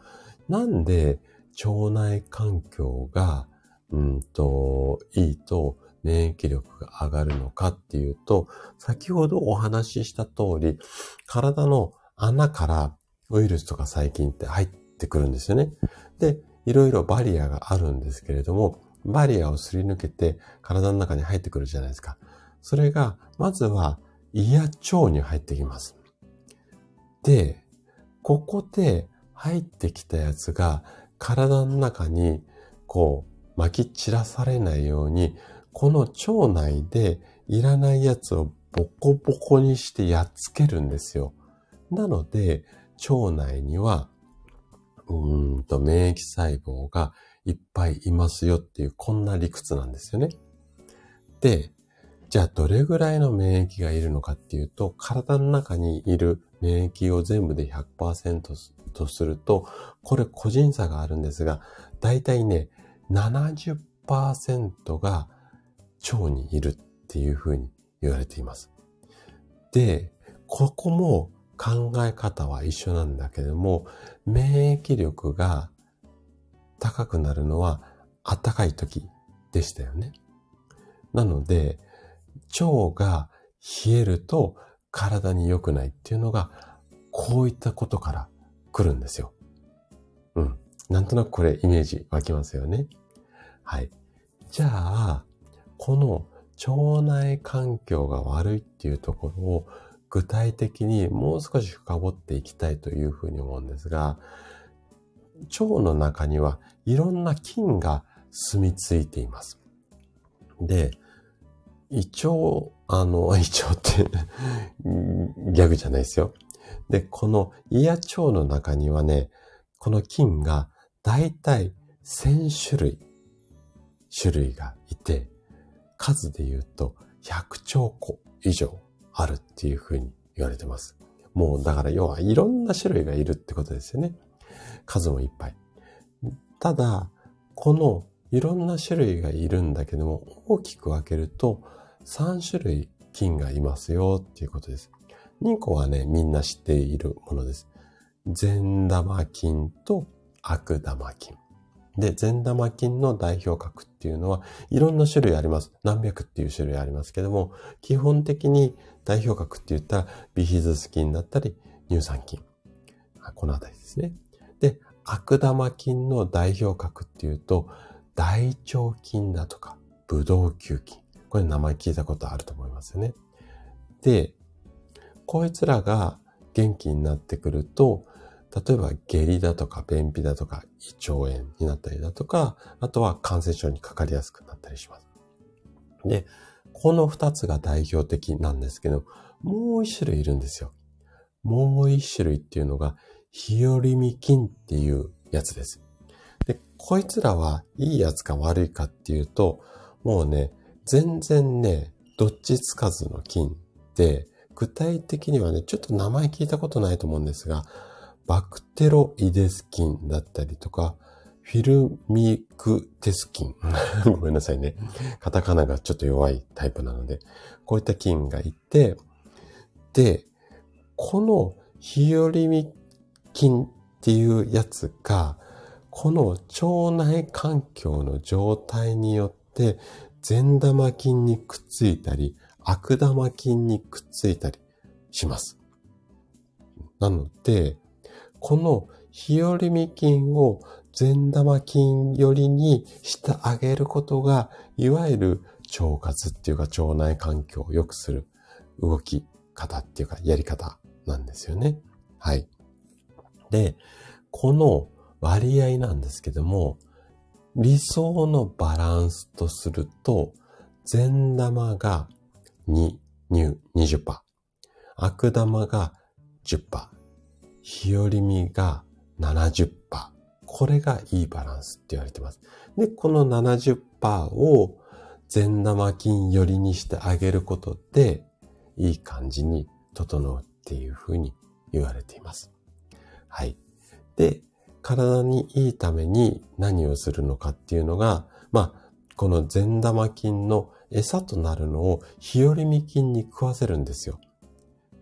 なんで腸内環境が、うんと、いいと免疫力が上がるのかっていうと、先ほどお話しした通り、体の穴からウイルスとか細菌って入ってくるんですよね。で、いろいろバリアがあるんですけれども、バリアをすり抜けて体の中に入ってくるじゃないですか。それが、まずは胃や腸に入ってきます。で、ここで入ってきたやつが体の中にこう巻き散らされないように、この腸内でいらないやつをボコボコにしてやっつけるんですよ。なので、腸内にはうんと免疫細胞がいっぱいいますよっていう、こんな理屈なんですよね。で、じゃあどれぐらいの免疫がいるのかっていうと、体の中にいる免疫を全部で100%とすると、これ個人差があるんですが、だいたいね、70%が腸にいるっていうふうに言われています。で、ここも考え方は一緒なんだけども、免疫力が高くなるのは暖かい時でしたよね。なので、腸が冷えると体に良くないっていうのが、こういったことから来るんですよ。うん。なんとなくこれイメージ湧きますよね。はい。じゃあ、この腸内環境が悪いっていうところを具体的にもう少し深掘っていきたいというふうに思うんですが、腸の中にはいろんな菌が住み着いています。で、胃腸、あの、胃腸って <laughs> ギャグじゃないですよ。で、この胃や腸の中にはね、この菌がだいたい1000種類、種類がいて、数で言うと100兆個以上あるっていうふうに言われてます。もうだから要はいろんな種類がいるってことですよね。数もいっぱい。ただ、このいろんな種類がいるんだけども、大きく分けると3種類菌がいますよっていうことです。2個はね、みんな知っているものです。善玉菌と悪玉菌。で、善玉菌の代表格っていうのは、いろんな種類あります。何百っていう種類ありますけども、基本的に代表格って言ったら、ビヒズス菌だったり、乳酸菌。このあたりですね。で、悪玉菌の代表格っていうと、大腸菌だとか、ブドウ球菌。これ名前聞いたことあると思いますよね。で、こいつらが元気になってくると、例えば下痢だとか便秘だとか胃腸炎になったりだとか、あとは感染症にかかりやすくなったりします。で、この二つが代表的なんですけど、もう一種類いるんですよ。もう一種類っていうのが、ヒオリミ菌っていうやつです。で、こいつらはいいやつか悪いかっていうと、もうね、全然ね、どっちつかずの菌で、具体的にはね、ちょっと名前聞いたことないと思うんですが、バクテロイデス菌だったりとか、フィルミクテス菌。<laughs> ごめんなさいね。カタカナがちょっと弱いタイプなので、こういった菌がいて、で、このヒオリミ菌っていうやつが、この腸内環境の状態によって、善玉菌にくっついたり、悪玉菌にくっついたりします。なので、この日和見菌を善玉菌寄りにしてあげることが、いわゆる腸活っていうか腸内環境を良くする動き方っていうかやり方なんですよね。はい。で、この割合なんですけども、理想のバランスとすると、善玉が2、2 20%、悪玉が10%、日和見が70%。これがいいバランスって言われてます。で、この70%を善玉菌寄りにしてあげることで、いい感じに整うっていうふうに言われています。はい。で、体にいいために何をするのかっていうのが、まあ、この善玉菌の餌となるのを日和見菌に食わせるんですよ。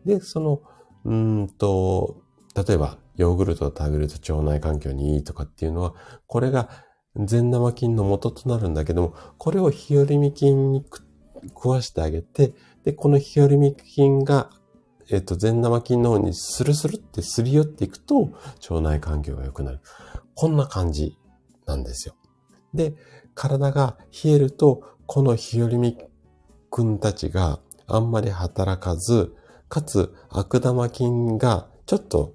で、その、うんと、例えば、ヨーグルトを食べると腸内環境にいいとかっていうのは、これが善玉菌の元となるんだけども、これを日和見菌に食わしてあげて、で、この日和見菌がえっと、善玉菌の方にスルスルってすり寄っていくと、腸内環境が良くなる。こんな感じなんですよ。で、体が冷えると、この日和見君たちがあんまり働かず、かつ悪玉菌がちょっと、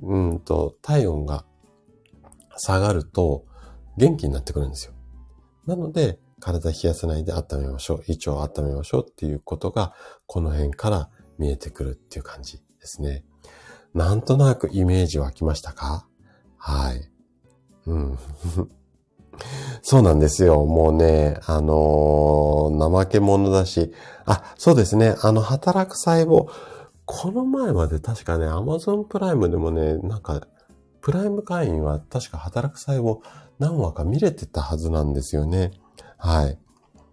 うんと、体温が下がると元気になってくるんですよ。なので、体冷やさないで温めましょう。胃腸を温めましょうっていうことが、この辺から見えてくるっていう感じですね。なんとなくイメージ湧きましたか？はい。うん。そうなんですよ。もうね、あのー、怠け者だし、あ、そうですね。あの、働く細胞。この前まで確かね、Amazon プライムでもね、なんか、プライム会員は確か働く細胞何話か見れてたはずなんですよね。はい。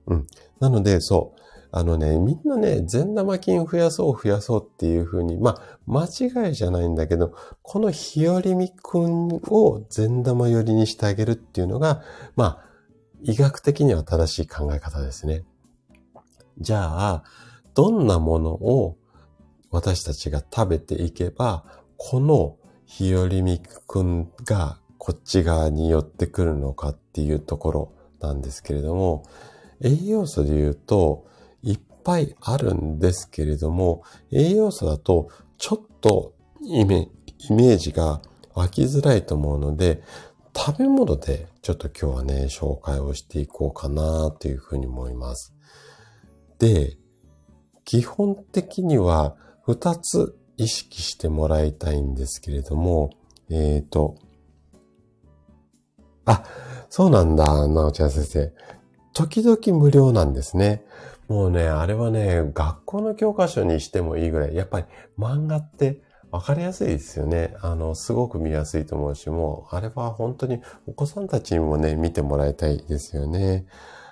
うん。なので、そう。あのね、みんなね、善玉菌増やそう増やそうっていうふうに、まあ、間違いじゃないんだけど、この日和見くんを善玉寄りにしてあげるっていうのが、まあ、医学的には正しい考え方ですね。じゃあ、どんなものを私たちが食べていけば、この日和見くんがこっち側に寄ってくるのかっていうところなんですけれども、栄養素で言うと、ぱいあるんですけれども、栄養素だとちょっとイメージが湧きづらいと思うので、食べ物でちょっと今日はね、紹介をしていこうかなというふうに思います。で、基本的には2つ意識してもらいたいんですけれども、えっ、ー、と、あ、そうなんだ、なおちゃん先生。時々無料なんですね。もうね、あれはね、学校の教科書にしてもいいぐらい、やっぱり漫画ってわかりやすいですよね。あの、すごく見やすいと思うし、もう、あれは本当にお子さんたちにもね、見てもらいたいですよね。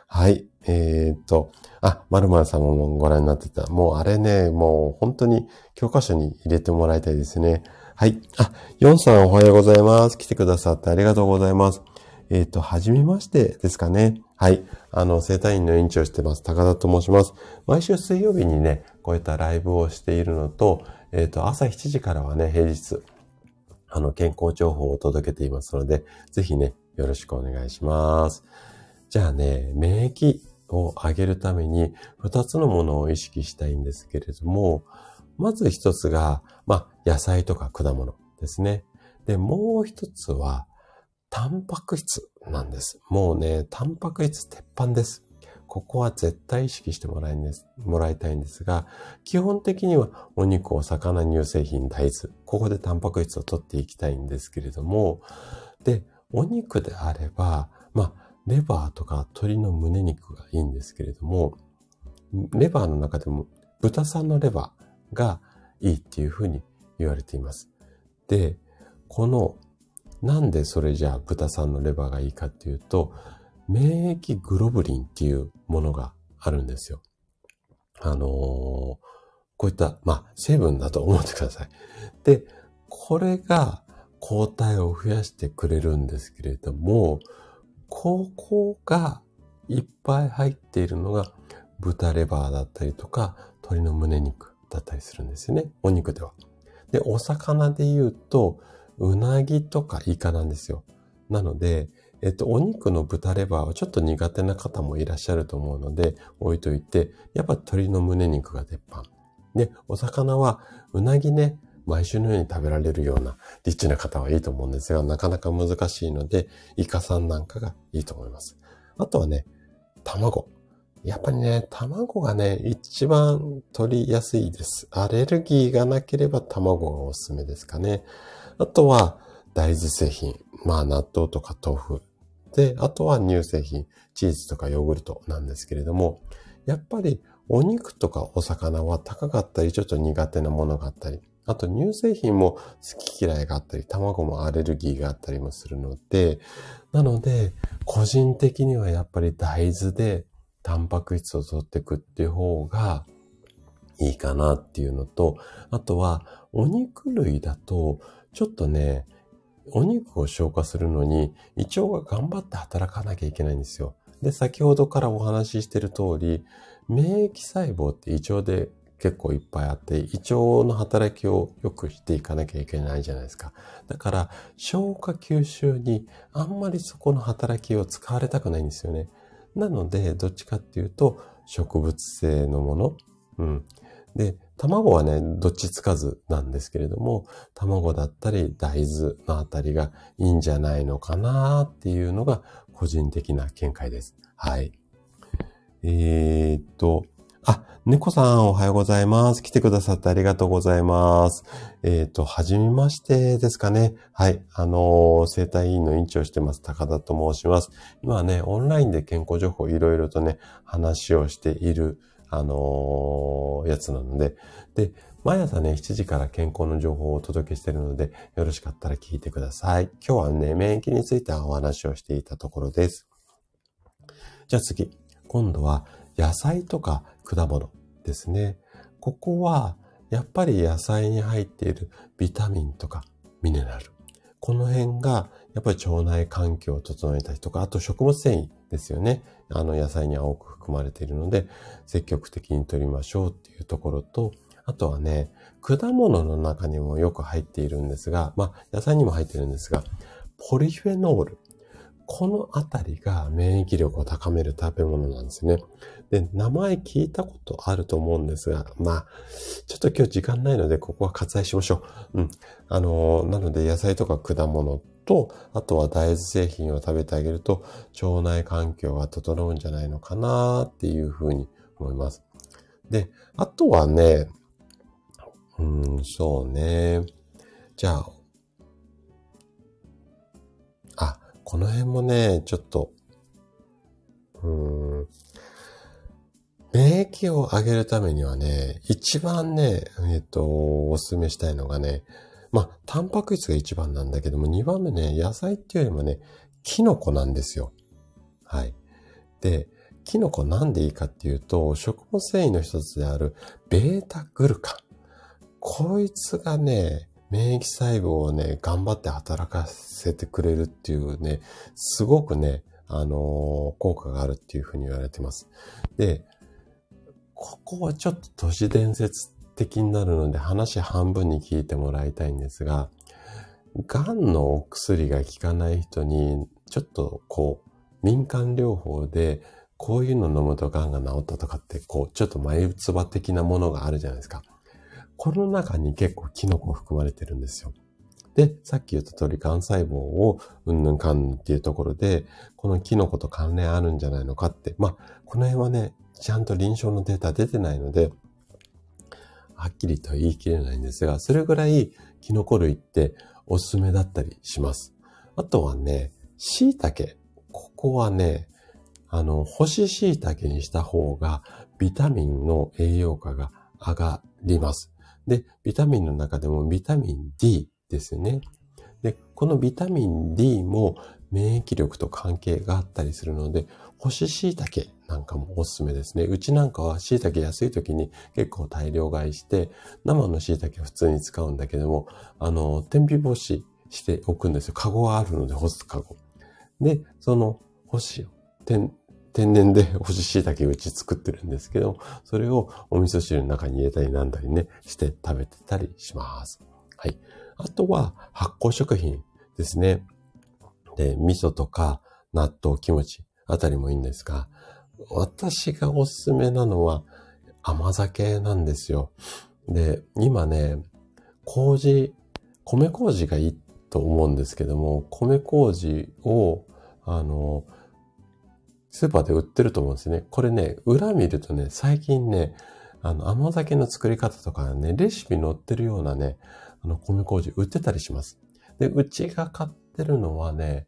はい。えー、っと、あ、まるまるさんもご覧になってた。もうあれね、もう本当に教科書に入れてもらいたいですね。はい。あ、ヨンさんおはようございます。来てくださってありがとうございます。えっ、と、はじめましてですかね。はい。あの、生体院の院長をしてます。高田と申します。毎週水曜日にね、こういったライブをしているのと、えっ、ー、と、朝7時からはね、平日、あの、健康情報を届けていますので、ぜひね、よろしくお願いします。じゃあね、免疫を上げるために、二つのものを意識したいんですけれども、まず一つが、まあ、野菜とか果物ですね。で、もう一つは、タンパク質なんです。もうね、タンパク質鉄板です。ここは絶対意識してもらいんですもらいたいんですが、基本的にはお肉、お魚、乳製品、大豆、ここでタンパク質を取っていきたいんですけれども、で、お肉であれば、まあ、レバーとか鶏の胸肉がいいんですけれども、レバーの中でも豚さんのレバーがいいっていうふうに言われています。で、このなんでそれじゃあ豚さんのレバーがいいかっていうと、免疫グロブリンっていうものがあるんですよ。あのー、こういった、まあ、成分だと思ってください。で、これが抗体を増やしてくれるんですけれども、ここがいっぱい入っているのが豚レバーだったりとか、鶏の胸肉だったりするんですよね。お肉では。で、お魚で言うと、うなぎとかイカなんですよ。なので、えっと、お肉の豚レバーはちょっと苦手な方もいらっしゃると思うので、置いといて、やっぱ鶏の胸肉が鉄板。で、お魚は、うなぎね、毎週のように食べられるようなリッチな方はいいと思うんですが、なかなか難しいので、イカさんなんかがいいと思います。あとはね、卵。やっぱりね、卵がね、一番取りやすいです。アレルギーがなければ卵がおすすめですかね。あとは、大豆製品。まあ、納豆とか豆腐。で、あとは乳製品。チーズとかヨーグルトなんですけれども、やっぱりお肉とかお魚は高かったり、ちょっと苦手なものがあったり、あと乳製品も好き嫌いがあったり、卵もアレルギーがあったりもするので、なので、個人的にはやっぱり大豆でタンパク質を取っていくっていう方がいいかなっていうのと、あとはお肉類だと、ちょっとね、お肉を消化するのに胃腸が頑張って働かなきゃいけないんですよ。で、先ほどからお話ししてる通り、免疫細胞って胃腸で結構いっぱいあって、胃腸の働きを良くしていかなきゃいけないじゃないですか。だから、消化吸収にあんまりそこの働きを使われたくないんですよね。なので、どっちかっていうと、植物性のもの。うん。で、卵はね、どっちつかずなんですけれども、卵だったり大豆のあたりがいいんじゃないのかなっていうのが個人的な見解です。はい。えー、っと、あ、猫さんおはようございます。来てくださってありがとうございます。えっ、と、はじめましてですかね。はい。あのー、生体院の院長してます、高田と申します。今ね、オンラインで健康情報いろいろとね、話をしている、あのー、やつなので、で、毎朝ね、7時から健康の情報をお届けしているので、よろしかったら聞いてください。今日はね、免疫についてお話をしていたところです。じゃあ次。今度は野菜とか果物ですね。ここはやっぱり野菜に入っているビタミンとかミネラル。この辺がやっぱり腸内環境を整えたりとか、あと食物繊維ですよね。あの野菜には多く含まれているので、積極的に取りましょうっていうところと、あとはね、果物の中にもよく入っているんですが、まあ野菜にも入っているんですが、ポリフェノール。このあたりが免疫力を高める食べ物なんですね。で、名前聞いたことあると思うんですが、まあ、ちょっと今日時間ないので、ここは割愛しましょう。うん。あの、なので野菜とか果物と、あとは大豆製品を食べてあげると、腸内環境が整うんじゃないのかなっていうふうに思います。で、あとはね、うん、そうね。じゃあ、あこの辺もね、ちょっと、うん、免疫を上げるためにはね、一番ね、えっ、と、お勧めしたいのがね、まあ、タンパク質が一番なんだけども、二番目ね、野菜っていうよりもね、キノコなんですよ。はい。で、キノコなんでいいかっていうと、食物繊維の一つであるベータグルカン。こいつがね、免疫細胞をね、頑張って働かせてくれるっていうね、すごくね、あのー、効果があるっていうふうに言われてます。で、ここはちょっと都市伝説的になるので話半分に聞いてもらいたいんですが、癌のお薬が効かない人に、ちょっとこう、民間療法で、こういうの飲むと癌が治ったとかって、こう、ちょっと眉唾的なものがあるじゃないですか。この中に結構キノコ含まれてるんですよ。で、さっき言った通り、癌細胞をうんぬんかんぬんっていうところで、このキノコと関連あるんじゃないのかって、まあ、この辺はね、ちゃんと臨床のデータ出てないので、はっきりと言い切れないんですが、それぐらいキノコ類っておすすめだったりします。あとはね、椎茸。ここはね、あの、干し椎茸にした方が、ビタミンの栄養価が上がります。で、ビタミンの中でもビタミン D ですね。で、このビタミン D も免疫力と関係があったりするので、干し椎茸なんかもおすすめですね。うちなんかは椎茸安い時に結構大量買いして、生の椎茸普通に使うんだけども、あの、天日干ししておくんですよ。カゴはあるので干すカゴ。で、その干し、天、天然で <laughs> 干し椎茸うち作ってるんですけど、それをお味噌汁の中に入れたりなんだりね、して食べてたりします。はい。あとは発酵食品ですね。で、味噌とか納豆、キムチあたりもいいんですが、私がおすすめなのは甘酒なんですよ。で、今ね、麹、米麹がいいと思うんですけども、米麹を、あの、スーパーで売ってると思うんですね。これね、裏見るとね、最近ね、あの、甘酒の作り方とかね、レシピ載ってるようなね、あの、米麹売ってたりします。で、うちが買ってるのはね、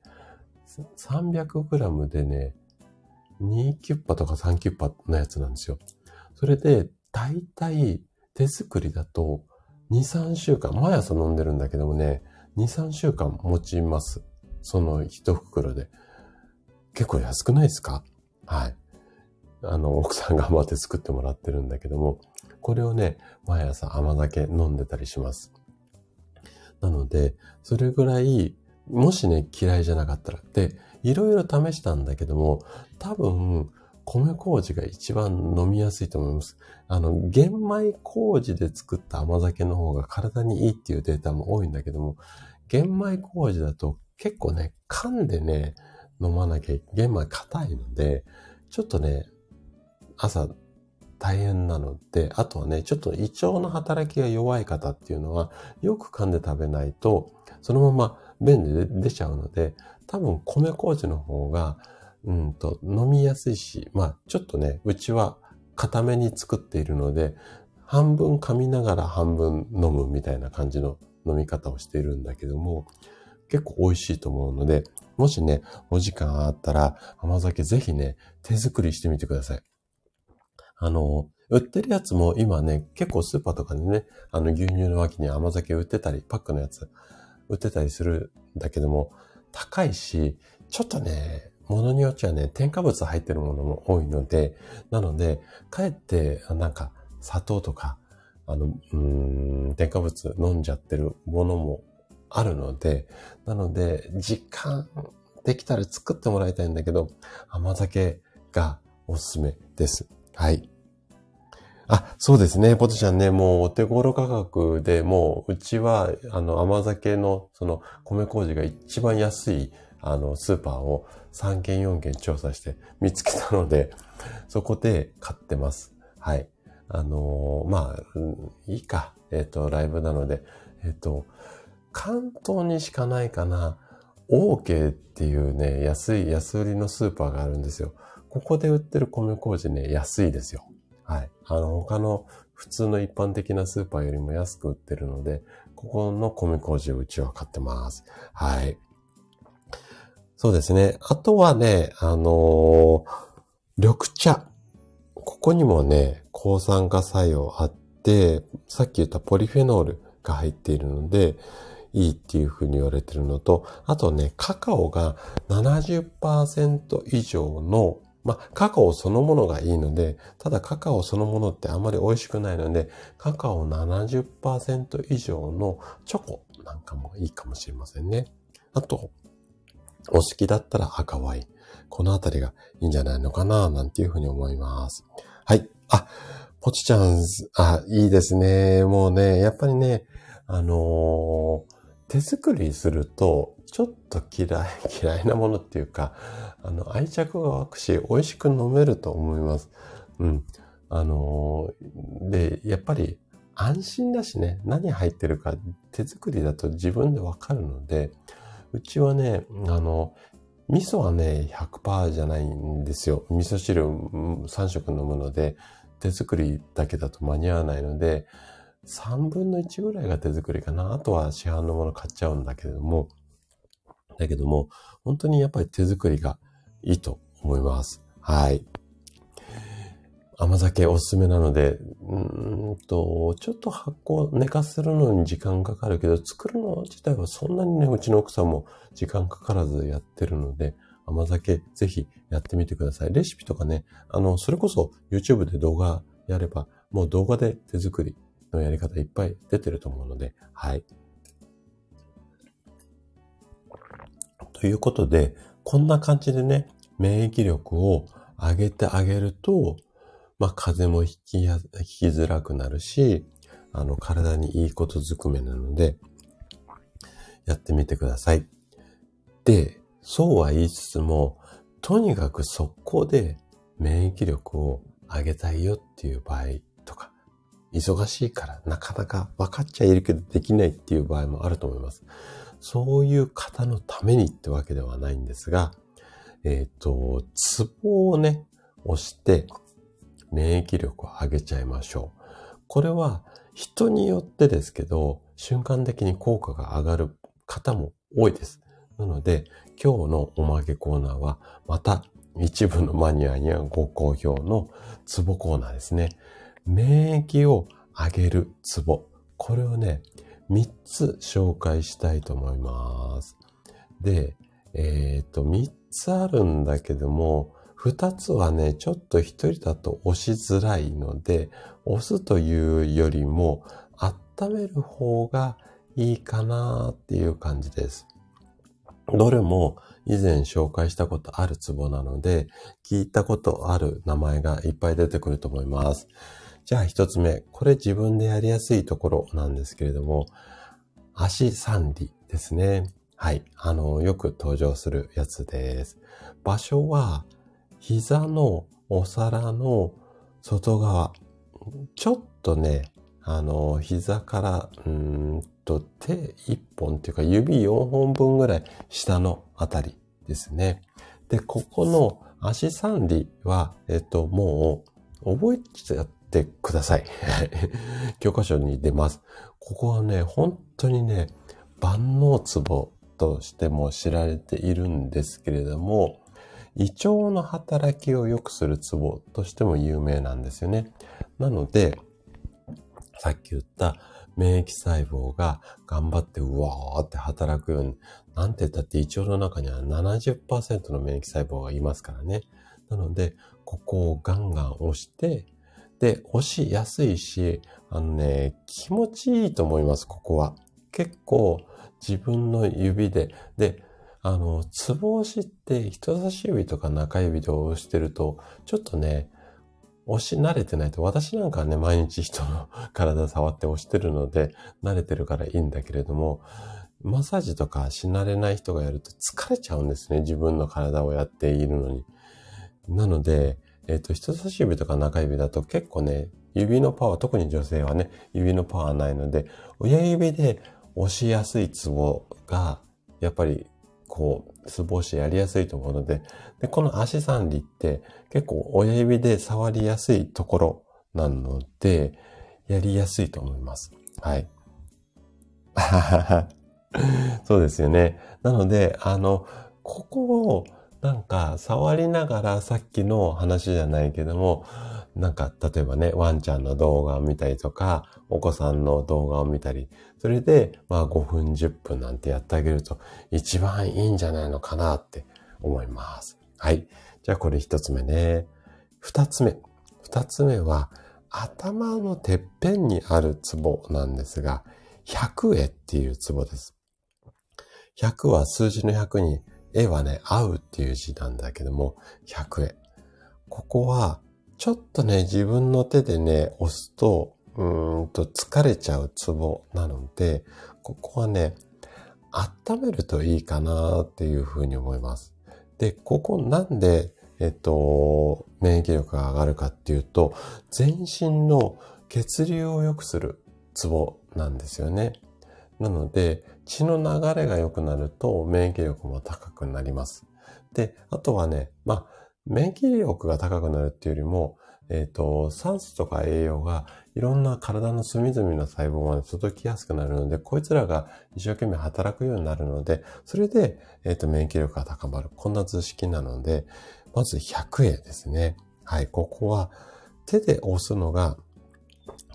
300g でね、2キュッパとか3キュッパのやつなんですよ。それで、だいたい手作りだと2、3週間、毎朝飲んでるんだけどもね、2、3週間持ちます。その一袋で。結構安くないですか？はい。あの、奥さん頑張って作ってもらってるんだけども、これをね、毎朝甘酒飲んでたりします。なので、それぐらい、もしね、嫌いじゃなかったら、で、いろいろ試したんだけども、多分、米麹が一番飲みやすいと思います。あの、玄米麹で作った甘酒の方が体にいいっていうデータも多いんだけども、玄米麹だと結構ね、噛んでね、飲まなきゃ、玄米硬いので、ちょっとね、朝大変なので、あとはね、ちょっと胃腸の働きが弱い方っていうのは、よく噛んで食べないと、そのまま便で出ちゃうので、多分米麹の方が、うんと、飲みやすいし、まあ、ちょっとね、うちは固めに作っているので、半分噛みながら半分飲むみたいな感じの飲み方をしているんだけども、結構美味しいと思うので、もしね、お時間あったら甘酒ぜひね、手作りしてみてください。あの、売ってるやつも今ね、結構スーパーとかにね、あの牛乳の脇に甘酒売ってたり、パックのやつ売ってたりするんだけども、高いし、ちょっとね、ものによっちゃね、添加物入ってるものも多いので、なので、かえって、なんか、砂糖とか、あの、うん、添加物飲んじゃってるものもあるので、なので、時間できたら作ってもらいたいんだけど、甘酒がおすすめです。はい。あ、そうですね。ポテちゃんね、もうお手頃価格でもう、うちは、あの、甘酒の、その、米麹が一番安い、あの、スーパーを3軒4軒調査して見つけたので、そこで買ってます。はい。あのー、まあ、いいか。えっ、ー、と、ライブなので、えっ、ー、と、関東にしかないかな、OK っていうね、安い、安売りのスーパーがあるんですよ。ここで売ってる米麹ね、安いですよ。はい。あの、他の普通の一般的なスーパーよりも安く売ってるので、ここの米麹をうちは買ってます。はい。そうですね。あとはね、あのー、緑茶。ここにもね、抗酸化作用あって、さっき言ったポリフェノールが入っているので、いいっていうふうに言われてるのと、あとね、カカオが70%以上のまあ、カカオそのものがいいので、ただカカオそのものってあんまり美味しくないので、カカオ70%以上のチョコなんかもいいかもしれませんね。あと、お好きだったら赤ワイン。このあたりがいいんじゃないのかな、なんていうふうに思います。はい。あ、ポチちゃん、あ、いいですね。もうね、やっぱりね、あのー、手作りすると、ちょっと嫌い、<laughs> 嫌いなものっていうか、あの、愛着が湧くし、美味しく飲めると思います。うん。あのー、で、やっぱり安心だしね、何入ってるか手作りだと自分でわかるので、うちはね、あの、味噌はね、100%じゃないんですよ。味噌汁3食飲むので、手作りだけだと間に合わないので、3分の1ぐらいが手作りかな。あとは市販のもの買っちゃうんだけれども、だけども、本当にやっぱり手作りがいいと思います。はい。甘酒おすすめなので、うんと、ちょっと発酵、寝かせるのに時間かかるけど、作るの自体はそんなにね、うちの奥さんも時間かからずやってるので、甘酒ぜひやってみてください。レシピとかね、あの、それこそ YouTube で動画やれば、もう動画で手作りのやり方いっぱい出てると思うので、はい。ということで、こんな感じでね、免疫力を上げてあげると、まあ、風邪もひきや、引きづらくなるし、あの、体にいいことずくめなので、やってみてください。で、そうは言いつつも、とにかく速攻で免疫力を上げたいよっていう場合とか、忙しいからなかなか分かっちゃいるけどできないっていう場合もあると思います。そういう方のためにってわけではないんですが、えっ、ー、と、ツボをね、押して免疫力を上げちゃいましょう。これは人によってですけど、瞬間的に効果が上がる方も多いです。なので、今日のおまけコーナーは、また一部のマニアにはご好評のツボコーナーですね。免疫を上げるツボ。これをね、3つ紹介したいと思います。で、えっ、ー、と、3つあるんだけども、2つはね、ちょっと1人だと押しづらいので、押すというよりも、温める方がいいかなっていう感じです。どれも以前紹介したことあるツボなので、聞いたことある名前がいっぱい出てくると思います。じゃあ一つ目、これ自分でやりやすいところなんですけれども、足三里ですね。はい。あの、よく登場するやつです。場所は、膝のお皿の外側。ちょっとね、あの、膝から、うんと手一本っていうか指4本分ぐらい下のあたりですね。で、ここの足三里は、えっと、もう覚えちゃってください。<laughs> 教科書に出ます。ここはね、本当にね、万能ツボとしても知られているんですけれども、胃腸の働きを良くするツボとしても有名なんですよね。なので、さっき言った免疫細胞が頑張ってうわーって働くように、なんて言ったって胃腸の中には70%の免疫細胞がいますからね。なので、ここをガンガン押して、で、押しやすいし、あのね、気持ちいいと思います、ここは。結構自分の指で、で、あの、ツボ押しって人差し指とか中指で押してると、ちょっとね、押し慣れてないと、私なんかはね、毎日人の体触って押してるので、慣れてるからいいんだけれども、マッサージとかし慣れない人がやると疲れちゃうんですね。自分の体をやっているのに。なので、えっ、ー、と、人差し指とか中指だと結構ね、指のパワー、特に女性はね、指のパワーないので、親指で押しやすいツボが、やっぱりこう、ツボ押しやりやすいと思うので、で、この足三里って結構親指で触りやすいところなので、やりやすいと思います。はい。<laughs> そうですよね。なので、あの、ここをなんか触りながらさっきの話じゃないけども、なんか、例えばね、ワンちゃんの動画を見たりとか、お子さんの動画を見たり、それで、まあ5分、10分なんてやってあげると、一番いいんじゃないのかなって思います。はい。じゃあこれ一つ目ね。二つ目。二つ目は、頭のてっぺんにあるツボなんですが、百絵っていうツボです。100は数字の100に、絵はね、合うっていう字なんだけども、100絵。ここは、ちょっとね、自分の手でね、押すと、うんと疲れちゃうツボなので、ここはね、温めるといいかなっていうふうに思います。で、ここなんで、えっと、免疫力が上がるかっていうと、全身の血流を良くするツボなんですよね。なので、血の流れが良くなると免疫力も高くなります。で、あとはね、まあ、免疫力が高くなるっていうよりも、えっ、ー、と、酸素とか栄養がいろんな体の隅々の細胞まで届きやすくなるので、こいつらが一生懸命働くようになるので、それで、えっ、ー、と、免疫力が高まる。こんな図式なので、まず100円ですね。はい、ここは手で押すのが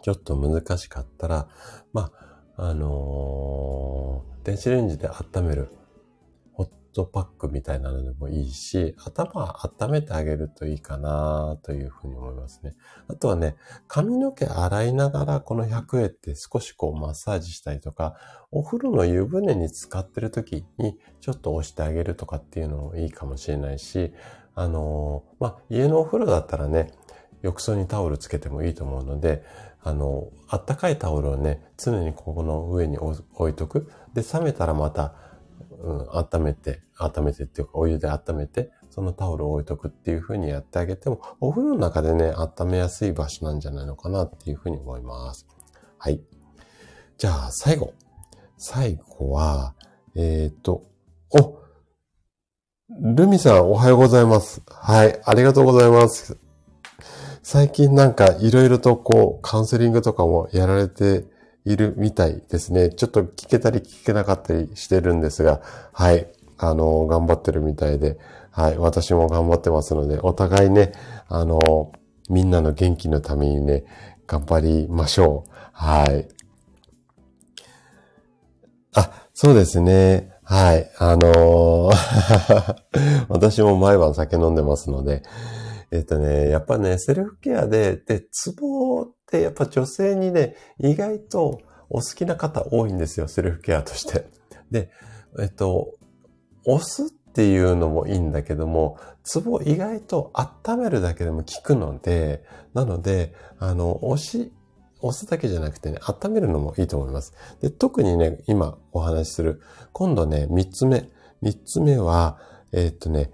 ちょっと難しかったら、まあ、あのー、電子レンジで温めるホットパックみたいなのでもいいし、頭温めてあげるといいかなというふうに思いますね。あとはね、髪の毛洗いながらこの100円って少しこうマッサージしたりとか、お風呂の湯船に使ってる時にちょっと押してあげるとかっていうのもいいかもしれないし、あのー、まあ、家のお風呂だったらね、浴槽にタオルつけてもいいと思うので、あの、あったかいタオルをね、常にここの上に置いとく。で、冷めたらまたうん、温めて、温めてっていうかお湯で温めて、そのタオルを置いとくっていう風にやってあげても、お風呂の中でね、温めやすい場所なんじゃないのかなっていう風に思います。はい。じゃあ、最後。最後は、えっ、ー、と、おルミさん、おはようございます。はい、ありがとうございます。最近なんかいろいろとこう、カウンセリングとかもやられているみたいですね。ちょっと聞けたり聞けなかったりしてるんですが、はい。あの、頑張ってるみたいで、はい。私も頑張ってますので、お互いね、あの、みんなの元気のためにね、頑張りましょう。はい。あ、そうですね。はい。あのー <laughs> 私も毎晩酒飲んでますので、えっとね、やっぱね、セルフケアで、で、ツボってやっぱ女性にね、意外とお好きな方多いんですよ、セルフケアとして。<laughs> で、えっと、押すっていうのもいいんだけども、ツボ意外と温めるだけでも効くので、なので、あの、押し、押すだけじゃなくてね、温めるのもいいと思います。で、特にね、今お話しする、今度ね、三つ目。三つ目は、えー、っとね、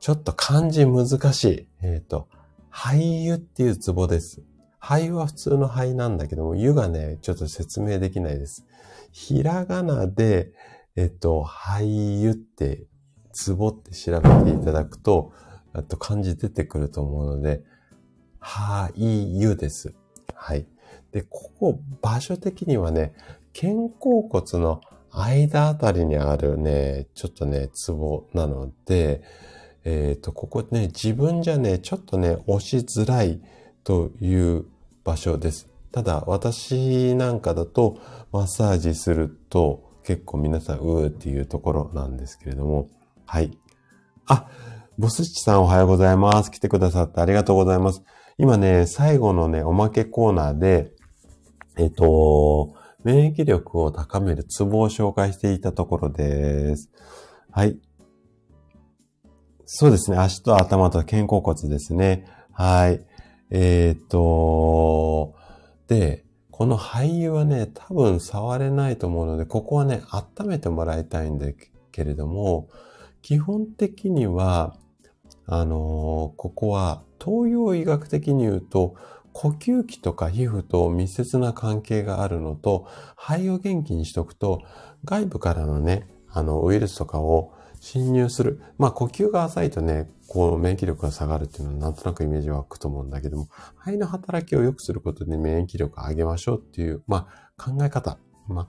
ちょっと漢字難しい。えー、っと、肺湯っていうツボです。肺は普通の肺なんだけども、湯がね、ちょっと説明できないです。ひらがなで、えっと、肺湯って、ツボって調べていただくと、あと漢字出てくると思うので、肺湯です。はい。で、ここ、場所的にはね、肩甲骨の間あたりにあるね、ちょっとね、ツボなので、えっ、ー、と、ここね、自分じゃね、ちょっとね、押しづらいという場所です。ただ、私なんかだと、マッサージすると、結構皆さん、うーっていうところなんですけれども、はい。あ、ボスチさんおはようございます。来てくださってありがとうございます。今ね、最後のね、おまけコーナーで、えっと、免疫力を高めるツボを紹介していたところです。はい。そうですね。足と頭と肩甲骨ですね。はい。えー、っと、で、この肺油はね、多分触れないと思うので、ここはね、温めてもらいたいんだけれども、基本的には、あのー、ここは東洋医学的に言うと、呼吸器とか皮膚と密接な関係があるのと、肺を元気にしとくと、外部からのね、あの、ウイルスとかを侵入する。まあ、呼吸が浅いとね、こう、免疫力が下がるっていうのはなんとなくイメージ湧くと思うんだけども、肺の働きを良くすることで免疫力を上げましょうっていう、まあ、考え方。まあ、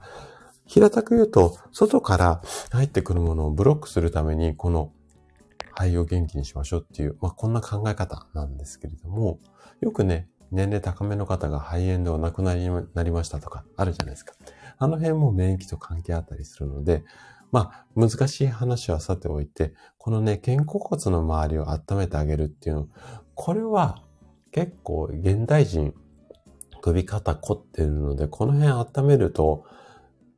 平たく言うと、外から入ってくるものをブロックするために、この肺を元気にしましょうっていう、まあ、こんな考え方なんですけれども、よくね、年齢高めの方が肺炎でお亡くなりなりましたとかあるじゃないですか。あの辺も免疫と関係あったりするので、まあ、難しい話はさておいて、このね、肩甲骨の周りを温めてあげるっていうの、これは結構現代人首肩凝ってるので、この辺温めると、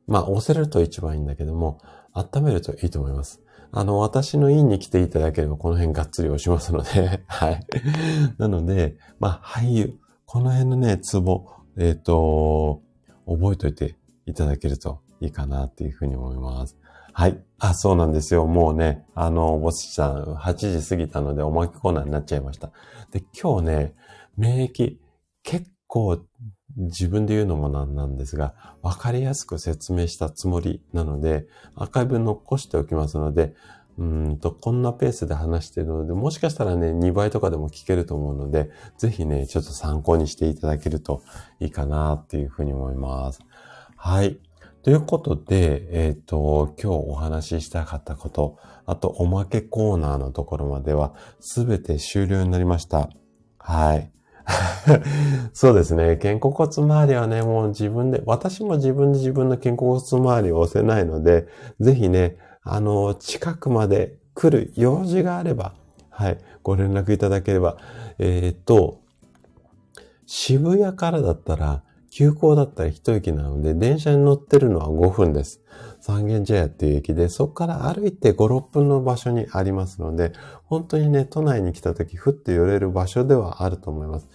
まあ、押せると一番いいんだけども、温めるといいと思います。あの、私の院に来ていただければこの辺がっつり押しますので、<laughs> はい。なので、まあ、俳優。この辺のね、ツボ、えっ、ー、と、覚えておいていただけるといいかなっていうふうに思います。はい。あ、そうなんですよ。もうね、あの、ボスさん、8時過ぎたのでおまけコーナーになっちゃいました。で、今日ね、免疫、結構自分で言うのもなんなんですが、わかりやすく説明したつもりなので、アーカイブ残しておきますので、うんと、こんなペースで話しているので、もしかしたらね、2倍とかでも聞けると思うので、ぜひね、ちょっと参考にしていただけるといいかなっていうふうに思います。はい。ということで、えっ、ー、と、今日お話ししたかったこと、あとおまけコーナーのところまでは、すべて終了になりました。はい。<laughs> そうですね。肩甲骨周りはね、もう自分で、私も自分で自分の肩甲骨周りを押せないので、ぜひね、あの、近くまで来る用事があれば、はい、ご連絡いただければ、えー、っと、渋谷からだったら、急行だったら一駅なので、電車に乗ってるのは5分です。三軒茶屋っていう駅で、そこから歩いて5、6分の場所にありますので、本当にね、都内に来た時、ふっと寄れる場所ではあると思います。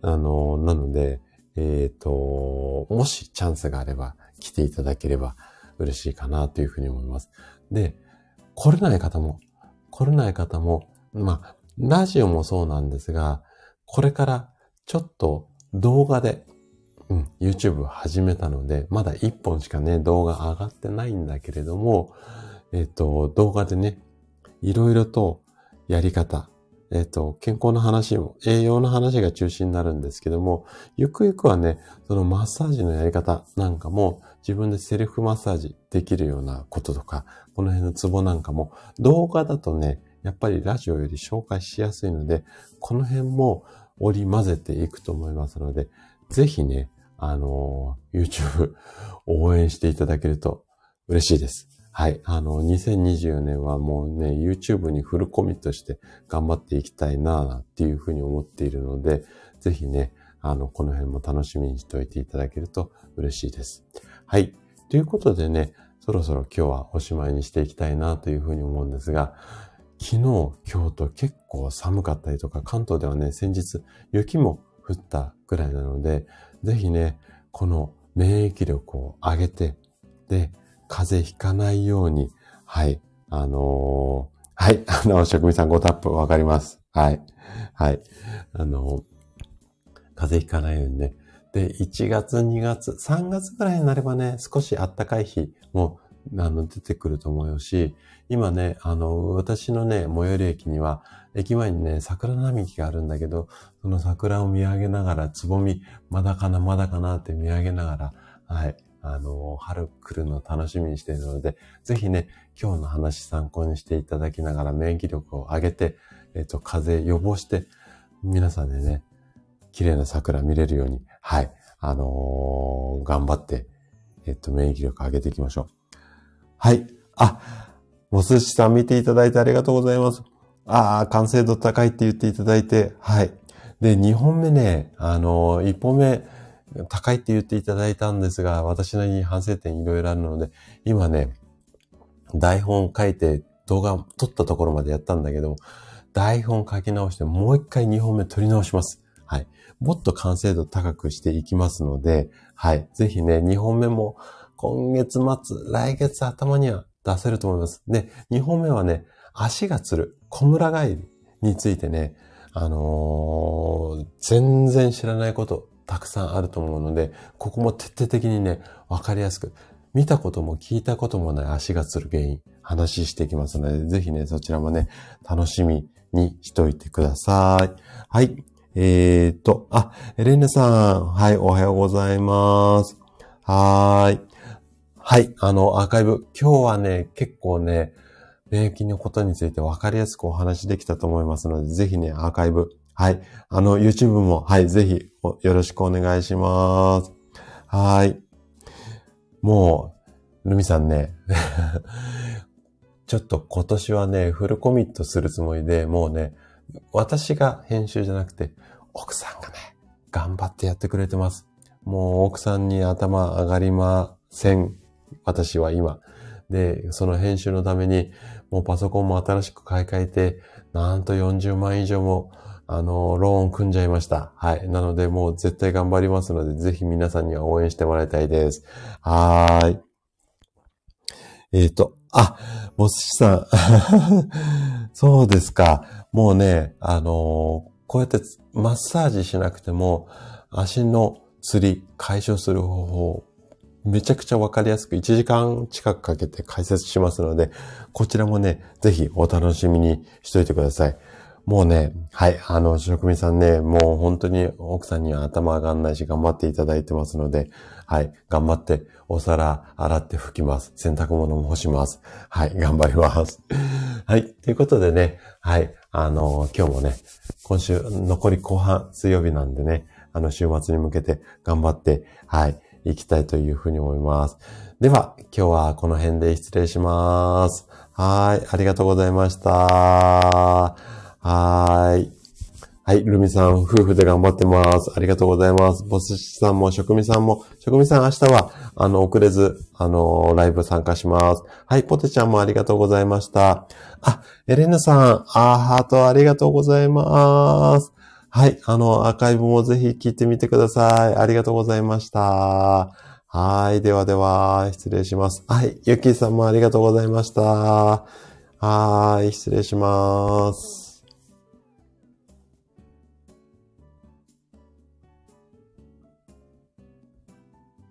あの、なので、えっ、ー、と、もしチャンスがあれば来ていただければ嬉しいかなというふうに思います。で、来れない方も、来れない方も、まあ、ラジオもそうなんですが、これからちょっと動画で、うん、YouTube 始めたので、まだ1本しかね、動画上がってないんだけれども、えっ、と、動画でね、いろいろとやり方、えっ、と、健康の話も、栄養の話が中心になるんですけども、ゆくゆくはね、そのマッサージのやり方なんかも、自分でセルフマッサージできるようなこととか、この辺のツボなんかも、動画だとね、やっぱりラジオより紹介しやすいので、この辺も織り混ぜていくと思いますので、ぜひね、あの、YouTube 応援していただけると嬉しいです。はい。あの、2024年はもうね、YouTube にフルコミットして頑張っていきたいなっていうふうに思っているので、ぜひね、あの、この辺も楽しみにしておいていただけると嬉しいです。はい。ということでね、そろそろ今日はおしまいにしていきたいなというふうに思うんですが、昨日、今日と結構寒かったりとか、関東ではね、先日雪も降ったぐらいなので、ぜひね、この免疫力を上げて、で、風邪ひかないように、はい、あのー、はい、<laughs> あの、職味さん5タップわかります。はい、はい、あのー、風邪ひかないようにね。で、1月、2月、3月ぐらいになればね、少し暖かい日もあの、出てくると思うし、今ね、あの、私のね、最寄り駅には、駅前にね、桜並木があるんだけど、その桜を見上げながら、つぼみ、まだかな、まだかなって見上げながら、はい、あの、春来るの楽しみにしているので、ぜひね、今日の話参考にしていただきながら免疫力を上げて、えっ、と、風邪予防して、皆さんでね、綺麗な桜見れるように、はい、あのー、頑張って、えっ、と、免疫力上げていきましょう。はい。あ、もすしさん見ていただいてありがとうございます。ああ、完成度高いって言っていただいて、はい。で、2本目ね、あの、1本目高いって言っていただいたんですが、私なりに反省点いろいろあるので、今ね、台本書いて動画撮ったところまでやったんだけど、台本書き直してもう一回2本目撮り直します。はい。もっと完成度高くしていきますので、はい。ぜひね、2本目も今月末、来月頭には出せると思います。で、2本目はね、足がつる、小村帰りについてね、あのー、全然知らないことたくさんあると思うので、ここも徹底的にね、わかりやすく、見たことも聞いたこともない足がつる原因、話していきますので、ぜひね、そちらもね、楽しみにしといてください。はい。えーと、あ、エレンヌさん、はい、おはようございます。はーい。はい。あの、アーカイブ。今日はね、結構ね、免疫のことについて分かりやすくお話できたと思いますので、ぜひね、アーカイブ。はい。あの、YouTube も、はい、ぜひ、よろしくお願いします。はい。もう、ルミさんね、<laughs> ちょっと今年はね、フルコミットするつもりで、もうね、私が編集じゃなくて、奥さんがね、頑張ってやってくれてます。もう奥さんに頭上がりません私は今。で、その編集のために、もうパソコンも新しく買い替えて、なんと40万以上も、あの、ローン組んじゃいました。はい。なので、もう絶対頑張りますので、ぜひ皆さんには応援してもらいたいです。はーい。えっ、ー、と、あ、もしさん。<laughs> そうですか。もうね、あのー、こうやってマッサージしなくても、足の釣り解消する方法めちゃくちゃわかりやすく1時間近くかけて解説しますので、こちらもね、ぜひお楽しみにしといてください。もうね、はい、あの、職人さんね、もう本当に奥さんには頭上がんないし頑張っていただいてますので、はい、頑張ってお皿洗って拭きます。洗濯物も干します。はい、頑張ります。<laughs> はい、ということでね、はい、あの、今日もね、今週残り後半水曜日なんでね、あの、週末に向けて頑張って、はい、いきたいというふうに思います。では、今日はこの辺で失礼します。はい。ありがとうございました。はい。はい。ルミさん、夫婦で頑張ってます。ありがとうございます。ボスさんも、職味さんも、職味さん明日は、あの、遅れず、あの、ライブ参加します。はい。ポテちゃんもありがとうございました。あ、エレナさん、あーハートありがとうございます。はい。あの、アーカイブもぜひ聞いてみてください。ありがとうございました。はい。ではでは、失礼します。はい。ゆきさんもありがとうございました。はい。失礼します。